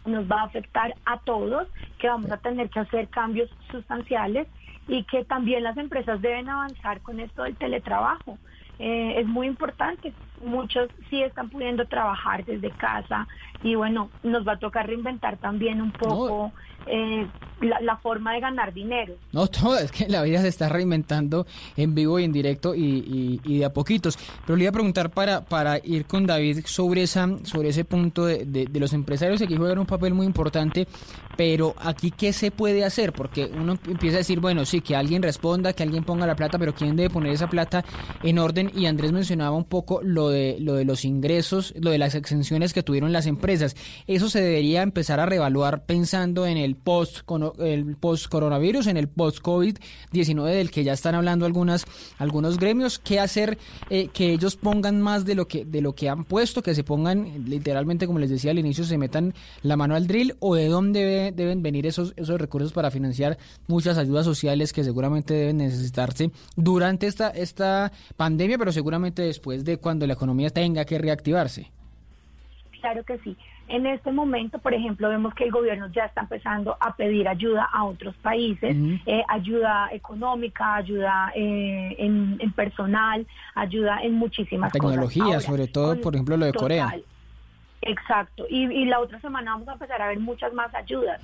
nos va a afectar a todos, que vamos a tener que hacer cambios sustanciales y que también las empresas deben avanzar con esto del teletrabajo. Eh, es muy importante. Muchos sí están pudiendo trabajar desde casa y bueno, nos va a tocar reinventar también un poco eh, la, la forma de ganar dinero. No, todo, es que la vida se está reinventando en vivo y en directo y, y- y de a poquitos. Pero le iba a preguntar para, para ir con David sobre esa sobre ese punto de, de- los empresarios que juegan un papel muy importante, pero aquí qué se puede hacer, porque uno empieza a decir, bueno, sí, que alguien responda, que alguien ponga la plata, pero quién debe poner esa plata en orden. Y Andrés mencionaba un poco lo de lo de los ingresos, lo de las exenciones que tuvieron las empresas. Eso se debería empezar a reevaluar pensando en el post el post coronavirus, en el post COVID 19 del que ya están hablando algunas algunos gremios. ¿Qué hacer eh, que ellos pongan más de lo que de lo que han puesto, que se pongan literalmente como les decía al inicio, se metan la mano al drill o de dónde debe- deben venir esos esos recursos para financiar muchas ayudas sociales que seguramente deben necesitarse durante esta esta pandemia, pero seguramente después de cuando la economía tenga que reactivarse. Claro que sí. En este momento, por ejemplo, vemos que el gobierno ya está empezando a pedir ayuda a otros países, eh, ayuda económica, ayuda eh, en, en personal, ayuda en muchísimas Tecnología, cosas. Ahora, sobre todo, por ejemplo, lo de Corea. Exacto. Y, y la otra semana vamos a empezar a ver muchas más ayudas.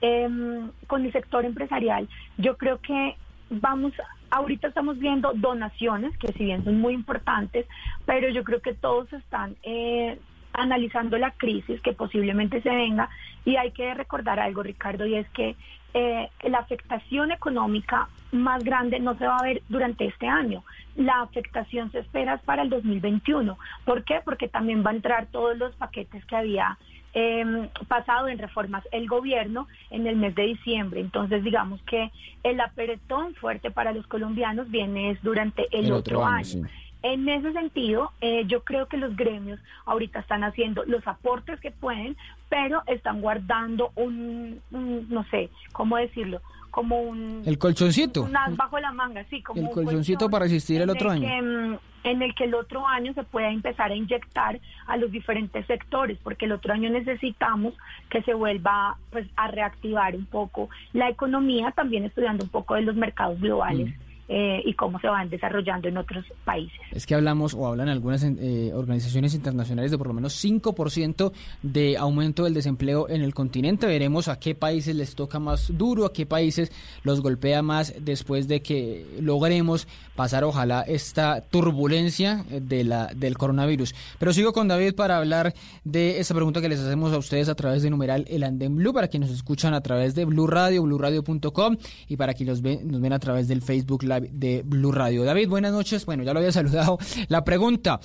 Em, con el sector empresarial, yo creo que vamos, ahorita estamos viendo donaciones, que si bien son muy importantes, pero yo creo que todos están eh, analizando la crisis que posiblemente se venga y hay que recordar algo, Ricardo, y es que eh, la afectación económica más grande no se va a ver durante este año. La afectación se espera para el 2021. ¿Por qué? Porque también va a entrar todos los paquetes que había eh, pasado en reformas el gobierno en el mes de diciembre. Entonces, digamos que el apretón fuerte para los colombianos viene es durante el, otro, año. sí. En ese sentido, eh, yo creo que los gremios ahorita están haciendo los aportes que pueden, pero están guardando un, un, no sé, ¿cómo decirlo? Como un... El colchoncito. un bajo la manga, sí, como El un colchoncito para resistir el otro el año. que, mm, en el que el otro año se pueda empezar a inyectar a los diferentes sectores, porque el otro año necesitamos que se vuelva pues a reactivar un poco la economía, también estudiando un poco de los mercados globales. Mm. Eh, y cómo se van desarrollando en otros países. Es que hablamos o hablan algunas eh, organizaciones internacionales de por lo menos 5% de aumento del desempleo en el continente. Veremos a qué países les toca más duro, a qué países los golpea más después de que logremos pasar, ojalá, esta turbulencia eh, de la, del coronavirus. Pero sigo con David para hablar de esta pregunta que les hacemos a ustedes a través de numeral El Andén Blue, para quienes nos escuchan a través de Blue Radio, blueradio.com y para quienes nos ven, nos ven a través del Facebook Live de Blue Radio. David, buenas noches. Bueno, ya lo había saludado. La pregunta,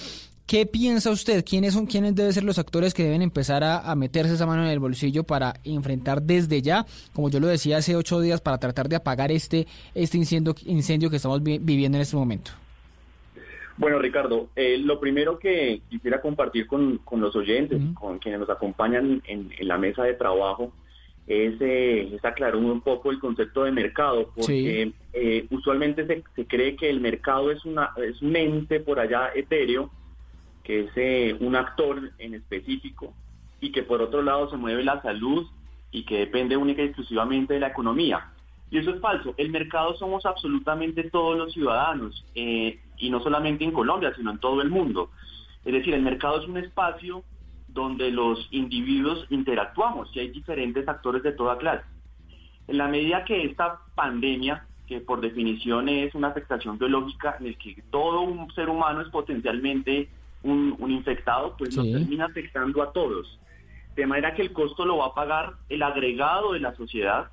¿qué piensa usted? ¿Quiénes son, quiénes deben ser los actores que deben empezar a, a meterse esa mano en el bolsillo para enfrentar desde ya, como yo lo decía hace ocho días, para tratar de apagar este, este incendio, incendio que estamos vi- viviendo en este momento? Bueno, Ricardo, eh, lo primero que quisiera compartir con, con los oyentes, con quienes nos acompañan en, en la mesa de trabajo, es, eh, es aclarar un poco el concepto de mercado, porque eh, usualmente se, se cree que el mercado es, una, es un ente por allá etéreo, que es eh, un actor en específico, y que por otro lado se mueve la salud y que depende única y exclusivamente de la economía. Y eso es falso. El mercado somos absolutamente todos los ciudadanos, eh, y no solamente en Colombia, sino en todo el mundo. Es decir, el mercado es un espacio donde los individuos interactuamos y hay diferentes actores de toda clase. En la medida que esta pandemia, que por definición es una afectación biológica en el que todo un ser humano es potencialmente un, un infectado, pues nos Sí. termina afectando a todos. De manera que el costo lo va a pagar el agregado de la sociedad,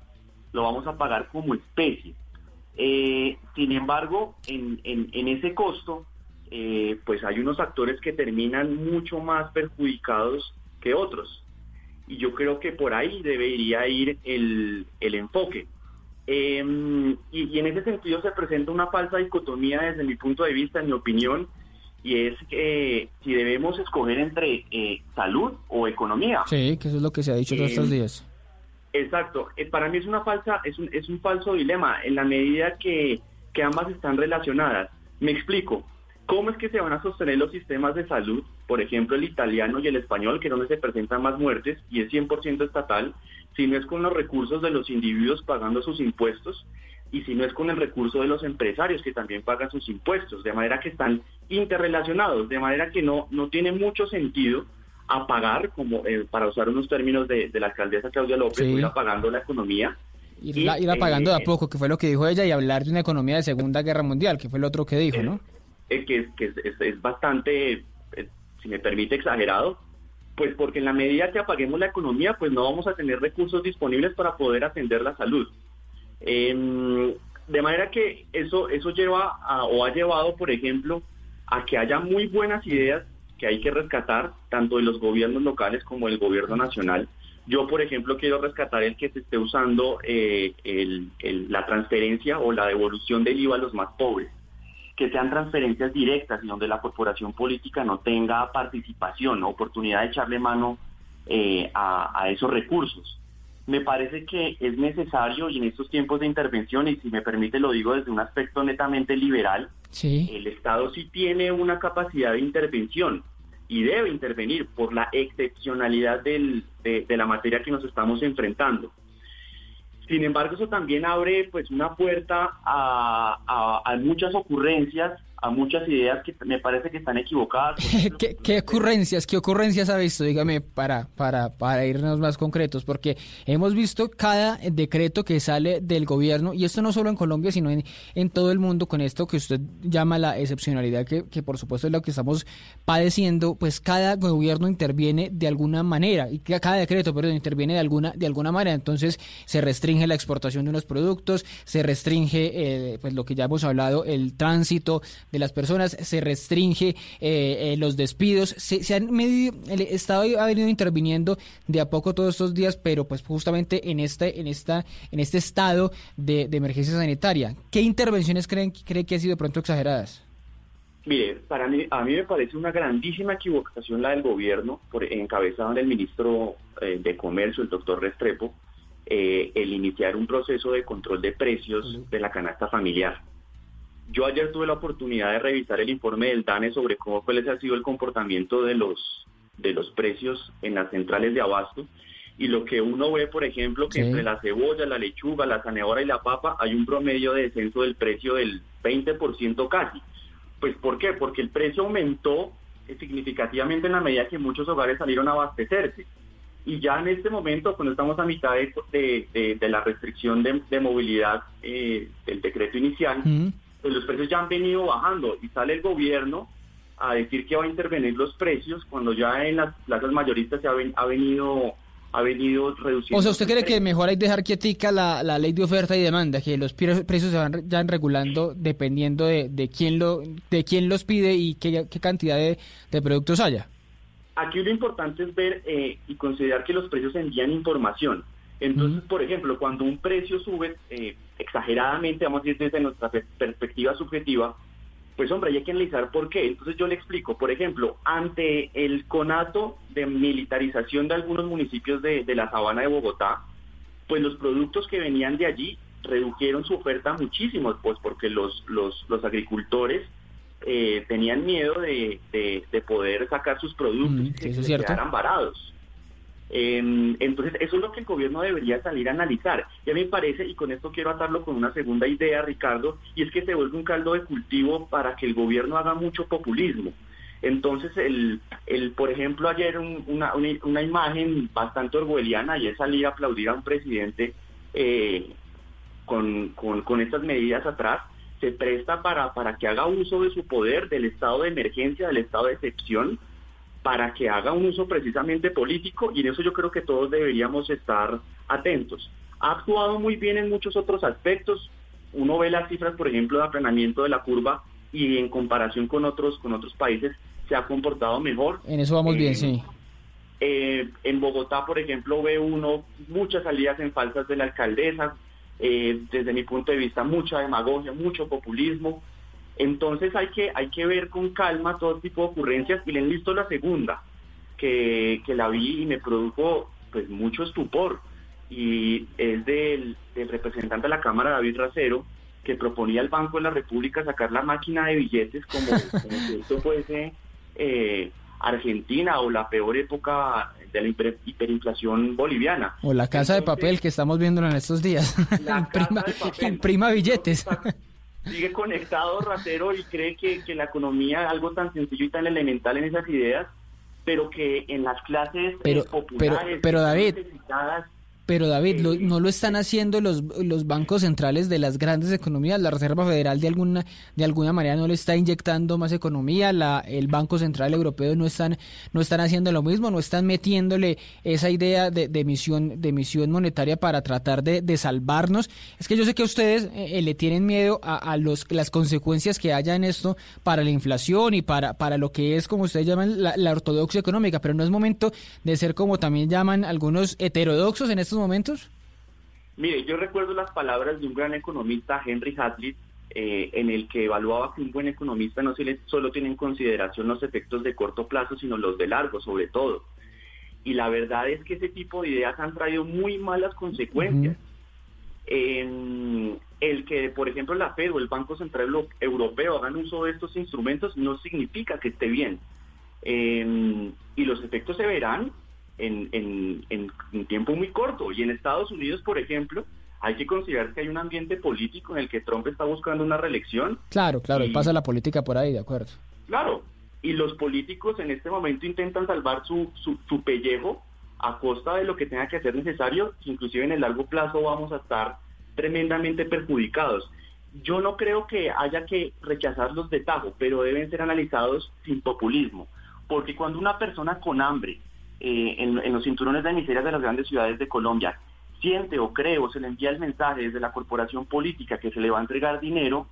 lo vamos a pagar como especie. Eh, sin embargo, en, en- en ese costo, eh, pues hay unos actores que terminan mucho más perjudicados que otros. Y yo creo que por ahí debería ir el, el enfoque. Eh, y, y en ese sentido se presenta una falsa dicotomía desde mi punto de vista, en mi opinión, y es que si debemos escoger entre eh, salud o economía. Sí, que eso es lo que se ha dicho todos estos Eh, días. Exacto. Eh, Para mí es una falsa, es un, es un falso dilema en la medida que, que ambas están relacionadas. Me explico. ¿Cómo es que se van a sostener los sistemas de salud, por ejemplo el italiano y el español, que es donde se presentan más muertes y es 100% estatal, si no es con los recursos de los individuos pagando sus impuestos y si no es con el recurso de los empresarios que también pagan sus impuestos, de manera que están interrelacionados, de manera que no, no tiene mucho sentido apagar, como eh, para usar unos términos de, de la alcaldesa Claudia López, Sí. ir apagando la economía. Irla, ir apagando de eh, a poco, que fue lo que dijo ella, y hablar de una economía de Segunda Guerra Mundial, que fue el otro que dijo, ¿no? Eh, que, es, bastante, eh, si me permite, exagerado, pues porque en la medida que apaguemos la economía, pues no vamos a tener recursos disponibles para poder atender la salud. Em, de manera que eso, eso lleva a- o ha llevado, por ejemplo, a que haya muy buenas ideas que hay que rescatar, tanto de los gobiernos locales como del gobierno nacional. Yo, por ejemplo, quiero rescatar el que se esté usando eh, el- la transferencia o la devolución del IVA a los más pobres que sean transferencias directas y donde la corporación política no tenga participación o oportunidad de echarle mano eh, a, a esos recursos. Me parece que es necesario y en estos tiempos de intervención, y si me permite lo digo desde un aspecto netamente liberal, Sí. el Estado sí tiene una capacidad de intervención y debe intervenir por la excepcionalidad del- de, de la materia que nos estamos enfrentando. Sin embargo, eso también abre pues una puerta a, a- a muchas ocurrencias, a muchas ideas que me parece que están equivocadas. ¿Qué, qué ocurrencias, qué ocurrencias ha visto? Dígame, para, para, para irnos más concretos, porque hemos visto cada decreto que sale del gobierno, y esto no solo en Colombia, sino en, en todo el mundo, con esto que usted llama la excepcionalidad, que, que por supuesto es lo que estamos padeciendo, pues cada gobierno interviene de alguna manera, y ca- cada decreto, perdón, interviene de alguna, de alguna manera, entonces se restringe la exportación de unos productos, se restringe, eh, pues lo que ya hemos hablado, el tránsito de las personas, se restringe eh, eh, los despidos, se, se han medido, el Estado ha venido interviniendo de a poco todos estos días, pero pues justamente en este, en esta, en este estado de, de emergencia sanitaria. ¿Qué intervenciones creen, cree que han sido de pronto exageradas? Mire, para mí, a mí me parece una grandísima equivocación la del gobierno, por, encabezado en el ministro eh, de Comercio, el doctor Restrepo, eh, el iniciar un proceso de control de precios de la canasta familiar. Yo ayer tuve la oportunidad de revisar el informe del DANE sobre cómo fue ha sido el comportamiento de los, de los precios en las centrales de abasto. Y lo que uno ve, por ejemplo, que Sí. entre la cebolla, la lechuga, la zanahoria y la papa hay un promedio de descenso del precio del 20% casi. Pues ¿por qué? Porque el precio aumentó eh, significativamente en la medida que muchos hogares salieron a abastecerse. Y ya en este momento, cuando estamos a mitad de, de- de- de la restricción de, de movilidad eh, del decreto inicial, pues los precios ya han venido bajando y sale el gobierno a decir que va a intervenir los precios cuando ya en las plazas mayoristas se ha, ven- ha venido ha venido reduciendo. O sea, ¿usted cree que mejor hay dejar quietica la, la ley de oferta y demanda, que los pre- precios se van ya regulando dependiendo de, de quién lo de quién los pide y qué, qué cantidad de, de productos haya? Aquí lo importante es ver eh, y considerar que los precios envían información. Entonces, por ejemplo, cuando un precio sube eh, exageradamente, vamos a decir desde nuestra pe- perspectiva subjetiva, pues hombre, hay que analizar por qué. Entonces yo le explico, por ejemplo, ante el conato de militarización de algunos municipios de, de la sabana de Bogotá, pues los productos que venían de allí redujeron su oferta muchísimo, pues porque los, los, los agricultores eh, tenían miedo de, de- de poder sacar sus productos y que se cierto. quedaran varados. Eh, entonces, eso es lo que el gobierno debería salir a analizar. Y a mí me parece, y con esto quiero atarlo con una segunda idea, Ricardo, y es que se vuelve un caldo de cultivo para que el gobierno haga mucho populismo. Entonces, el, el por ejemplo, ayer un- una, una, imagen bastante orwelliana y es salir a aplaudir a un presidente eh, con, con, con estas medidas atrás, se presta para, para que haga uso de su poder, del estado de emergencia, del estado de excepción, para que haga un uso precisamente político y en eso yo creo que todos deberíamos estar atentos. Ha actuado muy bien en muchos otros aspectos. Uno ve las cifras, por ejemplo, de aplanamiento de la curva y en comparación con otros con otros países se ha comportado mejor. En eso vamos bien, Eh, sí. Eh, en Bogotá, por ejemplo, ve uno muchas salidas en falsas de la alcaldesa, eh, desde mi punto de vista mucha demagogia, mucho populismo. Entonces hay que, hay que ver con calma todo tipo de ocurrencias y le han visto la segunda, que, que la vi y me produjo pues mucho estupor y es del, del representante de la Cámara, David Racero, que proponía al Banco de la República sacar la máquina de billetes como, como si esto fuese eh, Argentina o la peor época de la hiper- hiperinflación boliviana. O la casa de papel que estamos viendo en estos días. imprima, imprima billetes. Sigue conectado Racero y cree que, que la economía, algo tan sencillo y tan elemental en esas ideas, pero que en las clases eh, Pero- populares, pero- pero, David, necesitadas, Pero David, lo- no lo están haciendo los, los bancos centrales de las grandes economías. La Reserva Federal de alguna de alguna manera no le está inyectando más economía. La, el Banco Central Europeo no están no están haciendo lo mismo, no están metiéndole esa idea de, de emisión de emisión monetaria para tratar de, de salvarnos. Es que yo sé que ustedes eh, eh, le tienen miedo a, a los las consecuencias que haya en esto para la inflación y para para lo que es como ustedes llaman la, la ortodoxia económica, pero no es momento de ser como también llaman algunos heterodoxos en estos momentos. Mire, yo recuerdo las palabras de un gran economista, Henry Hazlitt, eh, en el que evaluaba que un buen economista no se le- solo tiene en consideración los efectos de corto plazo, sino los de largo, sobre todo. Y la verdad es que ese tipo de ideas han traído muy malas consecuencias. En el que, por ejemplo, la Fed o el Banco Central Euro- Europeo hagan uso de estos instrumentos no significa que esté bien. Eh, y los efectos se verán en, en- en un tiempo muy corto. Y en Estados Unidos, por ejemplo, hay que considerar que hay un ambiente político en el que Trump está buscando una reelección. Claro, claro, y pasa la política por ahí, de acuerdo. Claro, y los políticos en este momento intentan salvar su, su, su pellejo a costa de lo que tenga que ser necesario, inclusive en el largo plazo vamos a estar tremendamente perjudicados. Yo no creo que haya que rechazarlos de tajo, pero deben ser analizados sin populismo, porque cuando una persona con hambre eh, en, los cinturones de miserias de las grandes ciudades de Colombia siente o cree o se le envía el mensaje desde la corporación política que se le va a entregar dinero,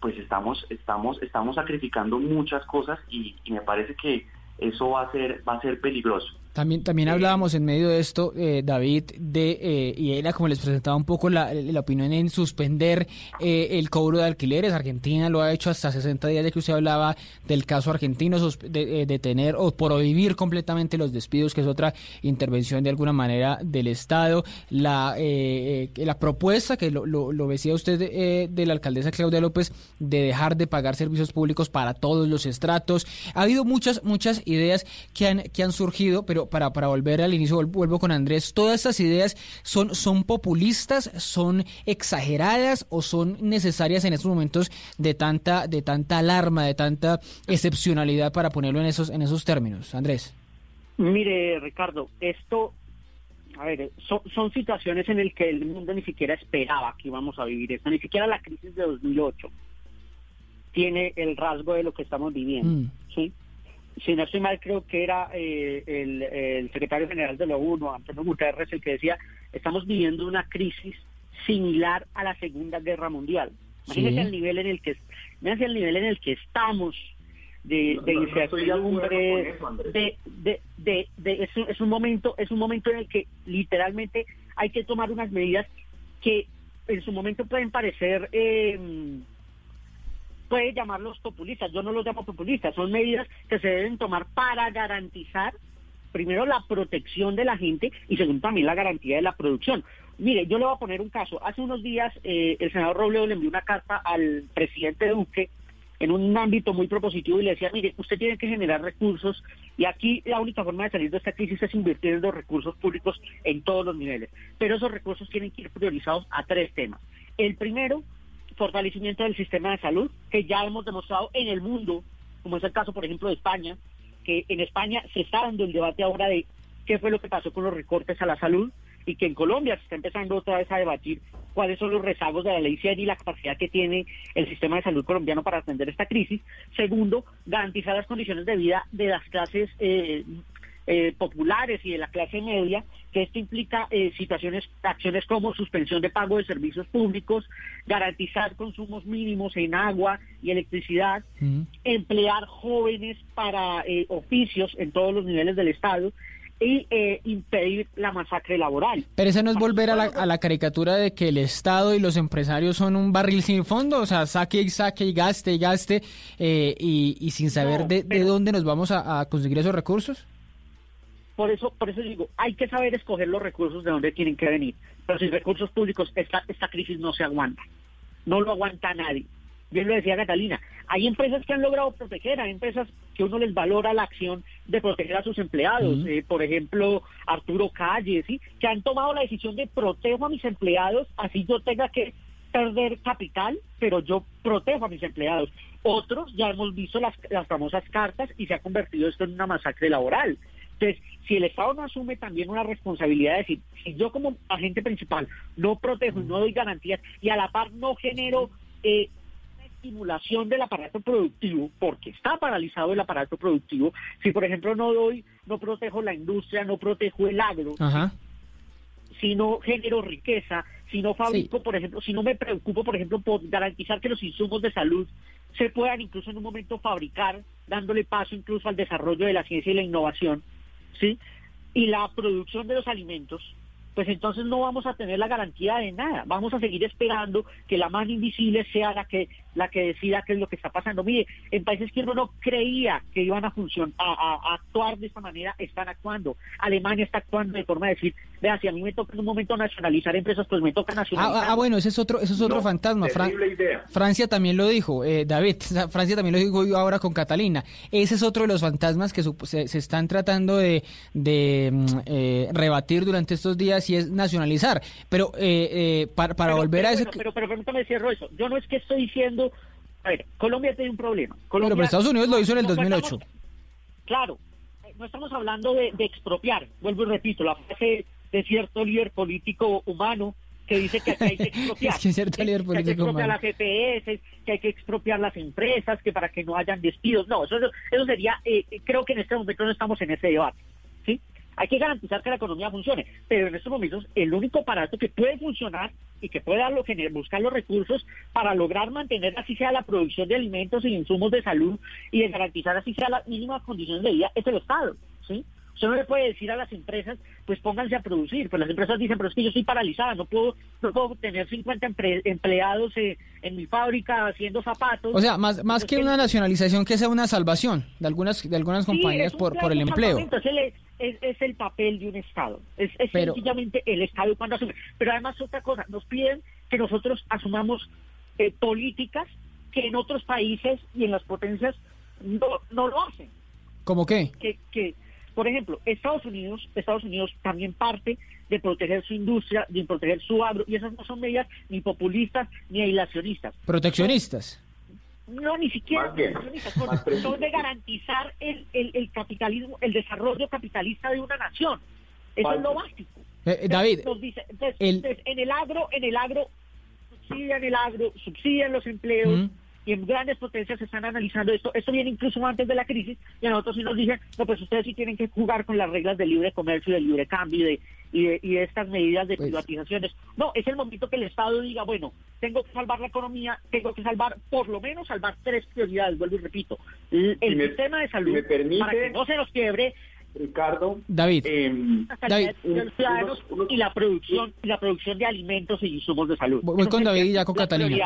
pues estamos estamos estamos sacrificando muchas cosas y, y me parece que eso va a ser va a ser peligroso. También, también hablábamos en medio de esto, eh, David, de, eh, y era como les presentaba un poco la, la opinión en suspender eh, el cobro de alquileres. Argentina lo ha hecho hasta 60 días, ya que usted hablaba del caso argentino, de, eh, detener o prohibir completamente los despidos, que es otra intervención de alguna manera del Estado. La, eh, eh, la propuesta, que lo, lo, lo decía usted eh, de la alcaldesa Claudia López, de dejar de pagar servicios públicos para todos los estratos. Ha habido muchas, muchas ideas que han, que han surgido, pero para, para volver al inicio, vuel- vuelvo con Andrés, ¿todas estas ideas son, son populistas, son exageradas o son necesarias en estos momentos de tanta, de tanta alarma, de tanta excepcionalidad para ponerlo en esos, en esos términos? Andrés. Mire, Ricardo, esto, a ver, son, son situaciones en las que el mundo ni siquiera esperaba que íbamos a vivir esto, ni siquiera la crisis de 2008 tiene el rasgo de lo que estamos viviendo, ¿sí? Si no estoy mal, creo que era eh, el, el secretario general de la ONU, Antonio Guterres, el que decía, estamos viviendo una crisis similar a la Segunda Guerra Mundial. Imagínense Sí. el nivel en el que imagínense el nivel en el que estamos de, No, de no, de incertidumbre, de, de, de, de- es, un, es un momento es un momento en el que literalmente hay que tomar unas medidas que en su momento pueden parecer eh, puede llamarlos populistas yo no los llamo populistas son medidas que se deben tomar para garantizar primero la protección de la gente y segundo también la garantía de la producción mire yo le voy a poner un caso hace unos días eh, el senador Robledo le envió una carta al presidente Duque en un ámbito muy propositivo y le decía, mire, usted tiene que generar recursos y aquí la única forma de salir de esta crisis es invertir en los recursos públicos en todos los niveles. Pero esos recursos tienen que ir priorizados a tres temas. El primero, fortalecimiento del sistema de salud, que ya hemos demostrado en el mundo, como es el caso, por ejemplo, de España, que en España se está dando el debate ahora de qué fue lo que pasó con los recortes a la salud y que en Colombia se está empezando otra vez a debatir cuáles son los rezagos de la ley 100 y la capacidad que tiene el sistema de salud colombiano para atender esta crisis. Segundo, garantizar las condiciones de vida de las clases eh, eh, populares y de la clase media, que esto implica eh, situaciones, acciones como suspensión de pago de servicios públicos, garantizar consumos mínimos en agua y electricidad, emplear jóvenes para eh, oficios en todos los niveles del Estado, y eh, impedir la masacre laboral. Pero esa no es volver a la, a la caricatura de que el Estado y los empresarios son un barril sin fondo, o sea, saque y saque y gaste y gaste eh, y, y sin saber No, de, de dónde nos vamos a, a conseguir esos recursos. Por eso, por eso digo, hay que saber escoger los recursos de dónde tienen que venir. Pero sin recursos públicos, esta, esta crisis no se aguanta. No lo aguanta nadie. Bien lo decía Catalina. Hay empresas que han logrado proteger, hay empresas que uno les valora la acción de proteger a sus empleados. Eh, por ejemplo, Arturo Calle, ¿sí? que han tomado la decisión de protejo a mis empleados, así yo tenga que perder capital, pero yo protejo a mis empleados. Otros ya hemos visto las, las famosas cartas y se ha convertido esto en una masacre laboral. Entonces, si el Estado no asume también una responsabilidad de decir, si yo como agente principal no protejo y no doy garantías y a la par no genero eh, una estimulación del aparato productivo, porque está paralizado el aparato productivo, si por ejemplo no doy, no protejo la industria, no protejo el agro, Ajá. si no genero riqueza, si no fabrico, por ejemplo, si no me preocupo, por ejemplo, por garantizar que los insumos de salud se puedan incluso en un momento fabricar, dándole paso incluso al desarrollo de la ciencia y la innovación, ¿sí? Y la producción de los alimentos, pues entonces no vamos a tener la garantía de nada. Vamos a seguir esperando que la mano invisible sea la que la que decida qué es lo que está pasando. Mire, en países que uno no creía que iban a funcionar, a, a- a actuar de esta manera, están actuando. Alemania está actuando de forma de decir, vea, si a mí me toca en un momento nacionalizar empresas, pues me toca Ah, nacionalizar. ah, ah, bueno, ese es otro, ese es otro No, fantasma. Fran- terrible idea. Francia también lo dijo, eh, David. Francia también lo dijo ahora con Catalina. Ese es otro de los fantasmas que se, se están tratando de, de, mm, eh, rebatir durante estos días y es nacionalizar. Pero eh, eh, para, para Pero- volver pero a eso, bueno, pero, pero permítame cierro eso. Yo no es que estoy diciendo, a ver, Colombia tiene un problema. pero, Colombia, pero Estados Unidos lo hizo en el no- no 2008. estamos- claro, eh, no estamos hablando de, de expropiar. Vuelvo y repito, la frase de cierto líder político humano que dice que aquí hay que expropiar. Es que cierto líder Que hay que político expropiar humano. las EPS, que hay que expropiar las empresas, que para que no hayan despidos. No, eso, eso sería, eh, creo que en este momento no estamos en ese debate. ¿sí? Hay que garantizar que la economía funcione, pero en estos momentos el único aparato que puede funcionar y que puede darlo, gener- buscar los recursos para lograr mantener así sea la producción de alimentos y insumos de salud y de garantizar así sea las mínimas condiciones de vida es el Estado, ¿sí? Usted no le puede decir a las empresas, pues pónganse a producir. Pues las empresas dicen, pero es que yo estoy paralizada, no puedo, no puedo tener 50 empre- empleados eh, en mi fábrica haciendo zapatos. O sea, más, más Pues que una nacionalización, que sea una salvación de algunas, de algunas compañías por, por el empleo. Es es, es el papel de un Estado. Es, es Pero- sencillamente el Estado cuando asume. Pero además otra cosa, nos piden que nosotros asumamos eh, políticas que en otros países y en las potencias no, no lo hacen. ¿Cómo qué? Que, que, por ejemplo, Estados Unidos, Estados Unidos también parte de proteger su industria, de proteger su agro, y esas no son medidas ni populistas ni aislacionistas. Proteccionistas. No, ni siquiera Más bien, proteccionistas, son, son de garantizar el, el, el capitalismo, el desarrollo capitalista de una nación. Eso es lo básico. Eh, David, Nos dice, entonces, el- entonces, en el agro, en el agro, subsidian el agro, subsidian los empleos, Ujú. Y en grandes potencias se están analizando esto. Esto viene incluso antes de la crisis, y a nosotros sí nos dicen, no, pues ustedes sí tienen que jugar con las reglas del libre comercio, del libre cambio y de, y de, y de estas medidas de Pues- privatizaciones. No, es el momento que el Estado diga, bueno, tengo que salvar la economía, tengo que salvar, por lo menos salvar tres prioridades, vuelvo y repito. El, el Si me- sistema de salud, si me permite- para que no se nos quiebre, Ricardo. David. calidad David. de y la producción y la producción de alimentos y insumos de salud. Voy- voy con Entonces, David y ya con Catalina.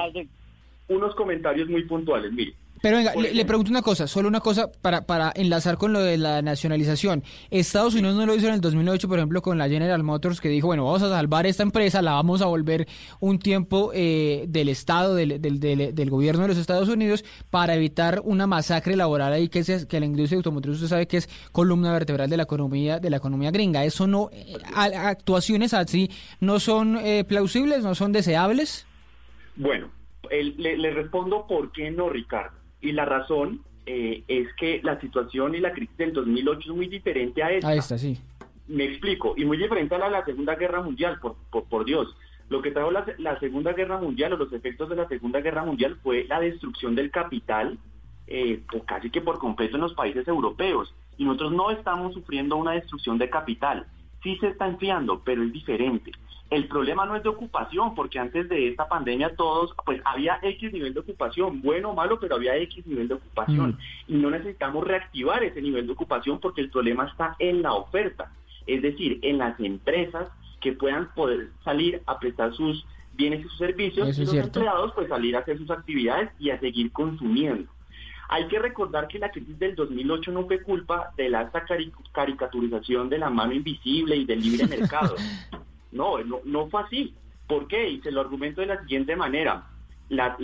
Unos comentarios muy puntuales, mire. Pero venga, le, pregunto una cosa, solo una cosa para, para enlazar con lo de la nacionalización. Estados Unidos no lo hizo en el 2008, por ejemplo, con la General Motors, que dijo, bueno, vamos a salvar esta empresa, la vamos a volver un tiempo eh, del Estado, del, del, del- del gobierno de los Estados Unidos, para evitar una masacre laboral ahí, que, es, que la industria automotriz, usted sabe que es columna vertebral de la economía, de la economía gringa. ¿Eso no, eh, actuaciones así no son eh, plausibles, no son deseables? Bueno, le, le respondo por qué no, Ricardo. Y la razón eh, es que la situación y la crisis del 2008 es muy diferente a esta. Ahí está, sí. Me explico, y muy diferente a la de la Segunda Guerra Mundial, por, por, por Dios. Lo que trajo la, la Segunda Guerra Mundial o los efectos de la Segunda Guerra Mundial fue la destrucción del capital eh, pues casi que por completo en los países europeos. Y nosotros no estamos sufriendo una destrucción de capital. sí se está enfriando, pero es diferente. El problema no es de ocupación, porque antes de esta pandemia todos, pues había X nivel de ocupación, bueno o malo, pero había X nivel de ocupación. Y no necesitamos reactivar ese nivel de ocupación porque el problema está en la oferta, es decir, en las empresas que puedan poder salir a prestar sus bienes y sus servicios Eso y los cierto. empleados pues salir a hacer sus actividades y a seguir consumiendo. Hay que recordar que la crisis del 2008 no fue culpa de la alta cari- caricaturización de la mano invisible y del libre mercado. No, no, no fue así. ¿Por qué? Y se lo argumento de la siguiente manera. La,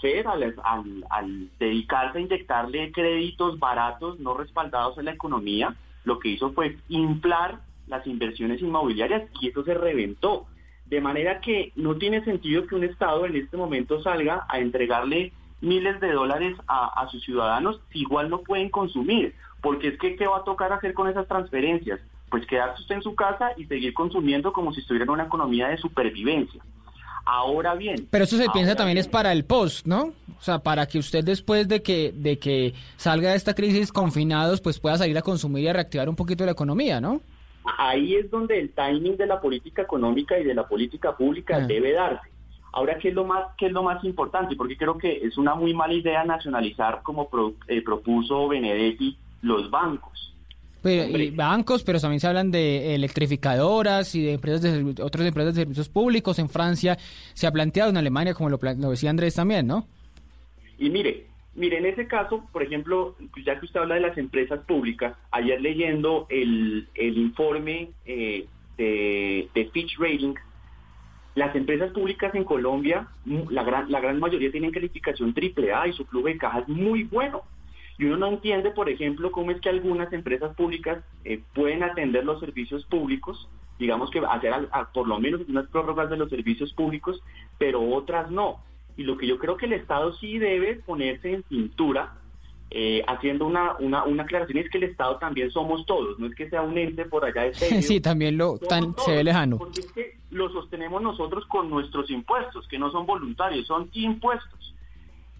Fed, al dedicarse a inyectarle créditos baratos, no respaldados en la economía, lo que hizo fue inflar las inversiones inmobiliarias y eso se reventó. De manera que no tiene sentido que un Estado en este momento salga a entregarle miles de dólares a, a sus ciudadanos si igual no pueden consumir. Porque es que, ¿qué va a tocar hacer con esas transferencias? Pues quedarse usted en su casa y seguir consumiendo como si estuviera en una economía de supervivencia. Ahora bien. Pero eso se piensa también es para el post, ¿no? O sea, para que usted después de que de que salga de esta crisis confinados, pues pueda salir a consumir y a reactivar un poquito la economía, ¿no? ahí es donde el timing de la política económica y de la política pública Ah. debe darse. Ahora, ¿qué es lo más qué es lo más importante? Porque creo que es una muy mala idea nacionalizar como pro- eh, propuso Benedetti los bancos. Pero, y bancos, pero también se hablan de electrificadoras y de empresas de otras empresas de servicios públicos. En Francia se ha planteado, en Alemania, como lo, decía Andrés también, ¿no? Y mire, mire, en ese caso, por ejemplo, ya que usted habla de las empresas públicas, ayer leyendo el, el informe eh, de, de Fitch Ratings, las empresas públicas en Colombia, la gran, la gran mayoría tienen calificación triple A y su flujo de caja es muy bueno. Y uno no entiende, por ejemplo, cómo es que algunas empresas públicas eh, pueden atender los servicios públicos, digamos que hacer al- a- por lo menos unas prórrogas de los servicios públicos, pero otras no. Y lo que yo creo que el Estado sí debe ponerse en cintura, eh, haciendo una, una, una aclaración, es que el Estado también somos todos, no es que sea un ente por allá de sí, también lo tan, se ve lejano. porque es que lo sostenemos nosotros con nuestros impuestos, que no son voluntarios, son impuestos.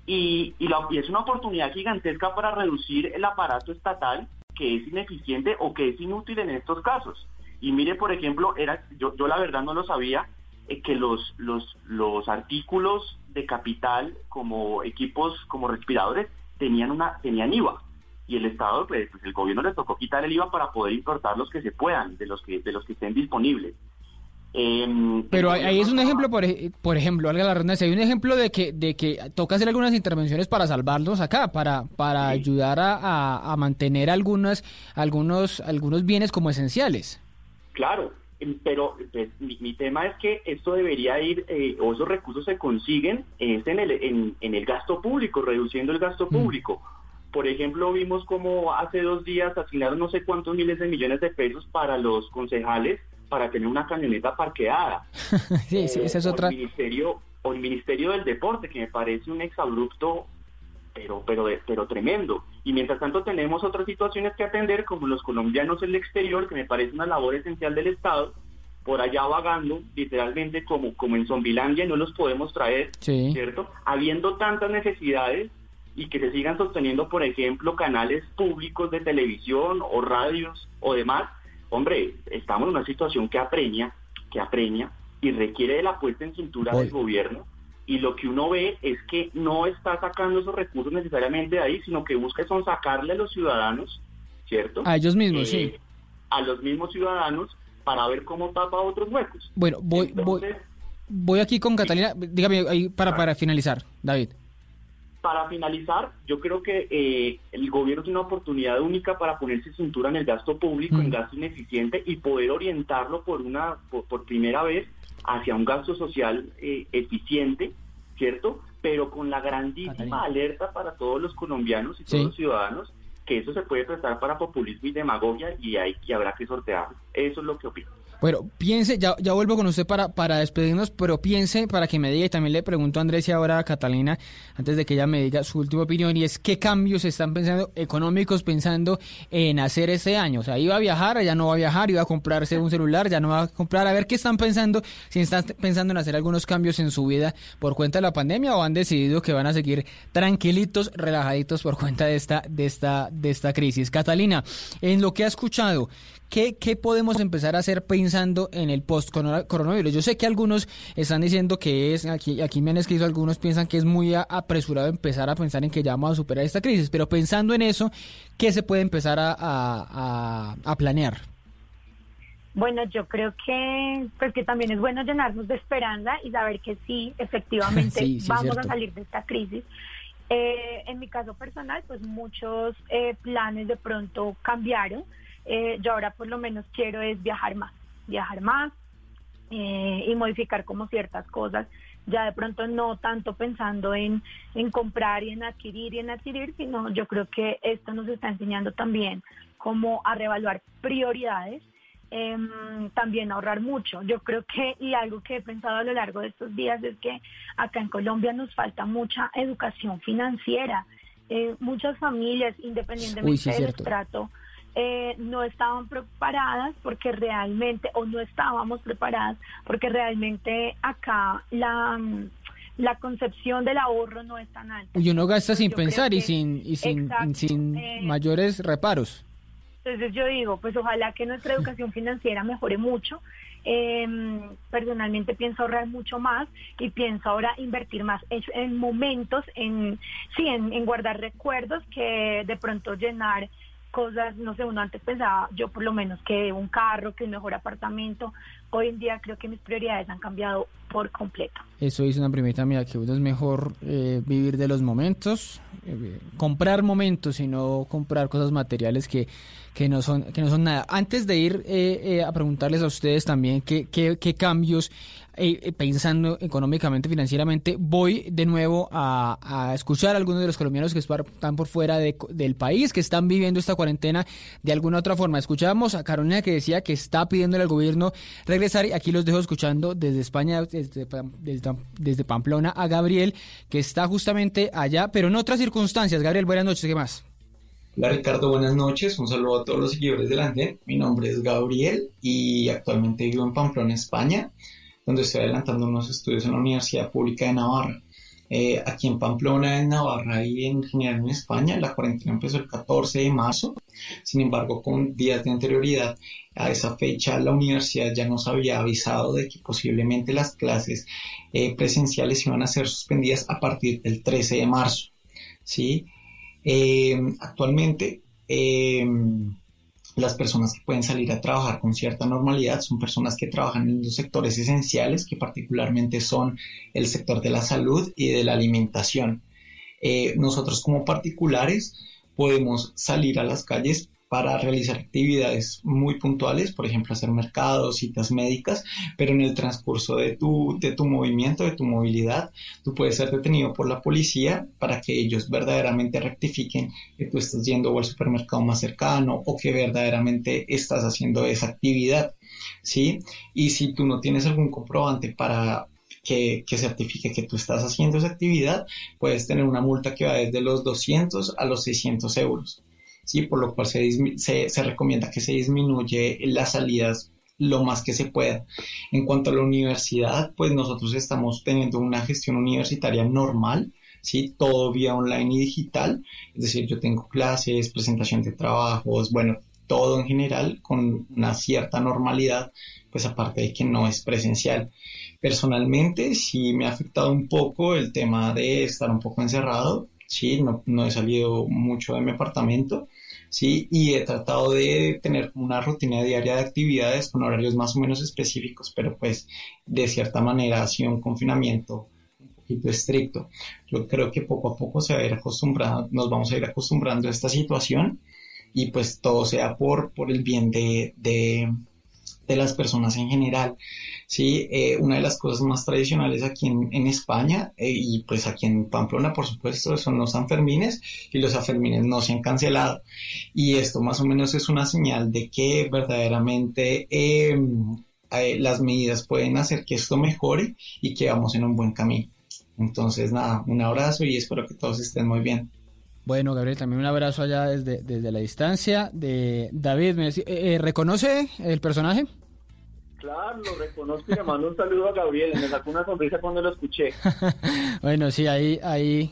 Y, y, la- y es una oportunidad gigantesca para reducir el aparato estatal que es ineficiente o que es inútil en estos casos. Y mire, por ejemplo, era yo, yo la verdad no lo sabía, eh, que los, los, los artículos de capital como equipos, como respiradores, tenían, una, tenían IVA. Y el Estado, pues, pues el gobierno le tocó quitar el IVA para poder importar los que se puedan, de los que, de los que estén disponibles. Em, Pero ahí es un ejemplo, por, ej- por ejemplo, valga la redundancia, hay un ejemplo de que, de que toca hacer algunas intervenciones para salvarlos acá, para, para ayudar a, a- a mantener algunas, algunos, algunos bienes como esenciales. Claro, em, pero pues, mi, mi tema es que esto debería ir, eh, o esos recursos se consiguen es en, el, en, en el gasto público, reduciendo el gasto público. Por ejemplo, vimos como hace dos días asignaron no sé cuántos miles de millones de pesos para los concejales para tener una camioneta parqueada. sí, sí, esa es o otra. El ministerio, o el Ministerio del Deporte, que me parece un exabrupto, pero, pero, pero tremendo. Y mientras tanto tenemos otras situaciones que atender, como los colombianos en el exterior, que me parece una labor esencial del Estado, por allá vagando, literalmente como, como en Zombilandia, no los podemos traer, Sí. ¿cierto? Habiendo tantas necesidades y que se sigan sosteniendo, por ejemplo, canales públicos de televisión o radios o demás, hombre, estamos en una situación que apremia, que apremia y requiere de la puesta en cintura del gobierno. Y lo que uno ve es que no está sacando esos recursos necesariamente de ahí, sino que busca son sacarle a los ciudadanos, ¿cierto? A ellos mismos, Eh, sí. A los mismos ciudadanos para ver cómo tapa otros huecos. Bueno, voy, voy, voy aquí con Catalina. Dígame ahí para, para finalizar, David. Para finalizar, yo creo que eh, el gobierno tiene una oportunidad única para ponerse cintura en el gasto público, en gasto ineficiente y poder orientarlo por una por, por primera vez hacia un gasto social eh, eficiente, ¿cierto? Pero con la grandísima Catalina. alerta para todos los colombianos y todos Sí. los ciudadanos que eso se puede prestar para populismo y demagogia y hay y habrá que sortearlo. Eso es lo que opino. Bueno, piense, ya, ya vuelvo con usted para, para despedirnos, pero piense para que me diga, y también le pregunto a Andrés y ahora a Catalina, antes de que ella me diga su última opinión, y es qué cambios están pensando económicos pensando en hacer este año. O sea, iba a viajar, ya no va a viajar, iba a comprarse un celular, ya no va a comprar. A ver qué están pensando, si están pensando en hacer algunos cambios en su vida por cuenta de la pandemia o han decidido que van a seguir tranquilitos, relajaditos por cuenta de esta, de esta, de esta crisis. Catalina, en lo que ha escuchado, ¿qué, qué podemos empezar a hacer pensando en el post-coronavirus? Yo sé que algunos están diciendo que es, aquí, aquí me han escrito, algunos piensan que es muy apresurado empezar a pensar en que ya vamos a superar esta crisis, pero pensando en eso, ¿qué se puede empezar a, a, a planear? Bueno, yo creo que pues que también es bueno llenarnos de esperanza y saber que sí, efectivamente Sí, sí, vamos a salir de esta crisis. Eh, en mi caso personal, pues muchos eh, planes de pronto cambiaron. Eh, yo ahora por lo menos quiero es viajar más, viajar más eh, y modificar como ciertas cosas. Ya de pronto no tanto pensando en, en comprar y en adquirir y en adquirir, sino yo creo que esto nos está enseñando también cómo a reevaluar prioridades em, también ahorrar mucho. Yo creo que, y algo que he pensado a lo largo de estos días es que acá en Colombia nos falta mucha educación financiera. Eh, muchas familias, independientemente Uy, sí, del cierto. estrato, eh, no estaban preparadas porque realmente, o no estábamos preparadas porque realmente acá la, mm, la concepción del ahorro no es tan alta. Y uno gasta sin Yo pensar y sin, y sin, Exacto, sin eh, mayores reparos. Entonces yo digo, pues ojalá que nuestra educación financiera mejore mucho. Eh, personalmente pienso ahorrar mucho más y pienso ahora invertir más es- en momentos, en sí, en, en guardar recuerdos que de pronto llenar cosas, no sé, uno antes pensaba, yo por lo menos que un carro, que un mejor apartamento. Hoy en día creo que mis prioridades han cambiado por completo. Eso dice una primita mía, que uno es mejor eh, vivir de los momentos, eh, comprar momentos y no comprar cosas materiales que, que, no, son, que no son nada. Antes de ir eh, eh, a preguntarles a ustedes también qué, qué, cambios, eh, pensando económicamente, financieramente, voy de nuevo a, a escuchar a algunos de los colombianos que están por fuera de- del país, que están viviendo esta cuarentena de alguna otra forma. Escuchábamos a Carolina que decía que está pidiéndole al gobierno regresar y aquí los dejo escuchando desde España, Desde, desde Pamplona a Gabriel, que está justamente allá, pero en otras circunstancias. Gabriel, buenas noches, ¿qué más? Hola Ricardo, buenas noches. Un saludo a todos los seguidores del Andén. Mi nombre es Gabriel y actualmente vivo en Pamplona, España, donde estoy adelantando unos estudios en la Universidad Pública de Navarra. Eh, aquí en Pamplona, en Navarra y en general en España, la cuarentena empezó el 14 de marzo. Sin embargo, con días de anterioridad a esa fecha, la universidad ya nos había avisado de que posiblemente las clases eh, presenciales iban a ser suspendidas a partir del 13 de marzo. ¿sí? Eh, actualmente, eh, las personas que pueden salir a trabajar con cierta normalidad son personas que trabajan en los sectores esenciales, que particularmente son el sector de la salud y de la alimentación. Eh, nosotros como particulares podemos salir a las calles para realizar actividades muy puntuales, por ejemplo, hacer mercados, citas médicas, pero en el transcurso de tu, de tu movimiento, de tu movilidad, tú puedes ser detenido por la policía para que ellos verdaderamente rectifiquen que tú estás yendo al supermercado más cercano o que verdaderamente estás haciendo esa actividad, ¿sí? Y si tú no tienes algún comprobante para que, que certifique que tú estás haciendo esa actividad, puedes tener una multa que va desde los 200 a los 600 euros. ¿Sí? Por lo cual se, se, se recomienda que se disminuye las salidas lo más que se pueda. En cuanto a la universidad, pues nosotros estamos teniendo una gestión universitaria normal, ¿sí? Todo vía online y digital, es decir, yo tengo clases, presentación de trabajos, bueno, todo en general con una cierta normalidad, pues aparte de que no es presencial. Personalmente sí me ha afectado un poco el tema de estar un poco encerrado, sí, no, no he salido mucho de mi apartamento, sí, y he tratado de tener una rutina diaria de actividades con horarios más o menos específicos, pero pues de cierta manera ha sido un confinamiento un poquito estricto. Yo creo que poco a poco se va a ir acostumbrando, nos vamos a ir acostumbrando a esta situación y pues todo sea por, por el bien de, de, de las personas en general. Sí, eh, una de las cosas más tradicionales aquí en, en España eh, y pues aquí en Pamplona, por supuesto, son los Sanfermines y los Sanfermines no se han cancelado. Y esto más o menos es una señal de que verdaderamente eh, las medidas pueden hacer que esto mejore y que vamos en un buen camino. Entonces, nada, un abrazo y espero que todos estén muy bien. Bueno, Gabriel, también un abrazo allá desde, desde la distancia. De David, me eh, eh, ¿reconoce el personaje? Claro, lo reconozco y le mando un saludo a Gabriel. Me sacó una sonrisa cuando lo escuché. Bueno, sí, ahí, ahí,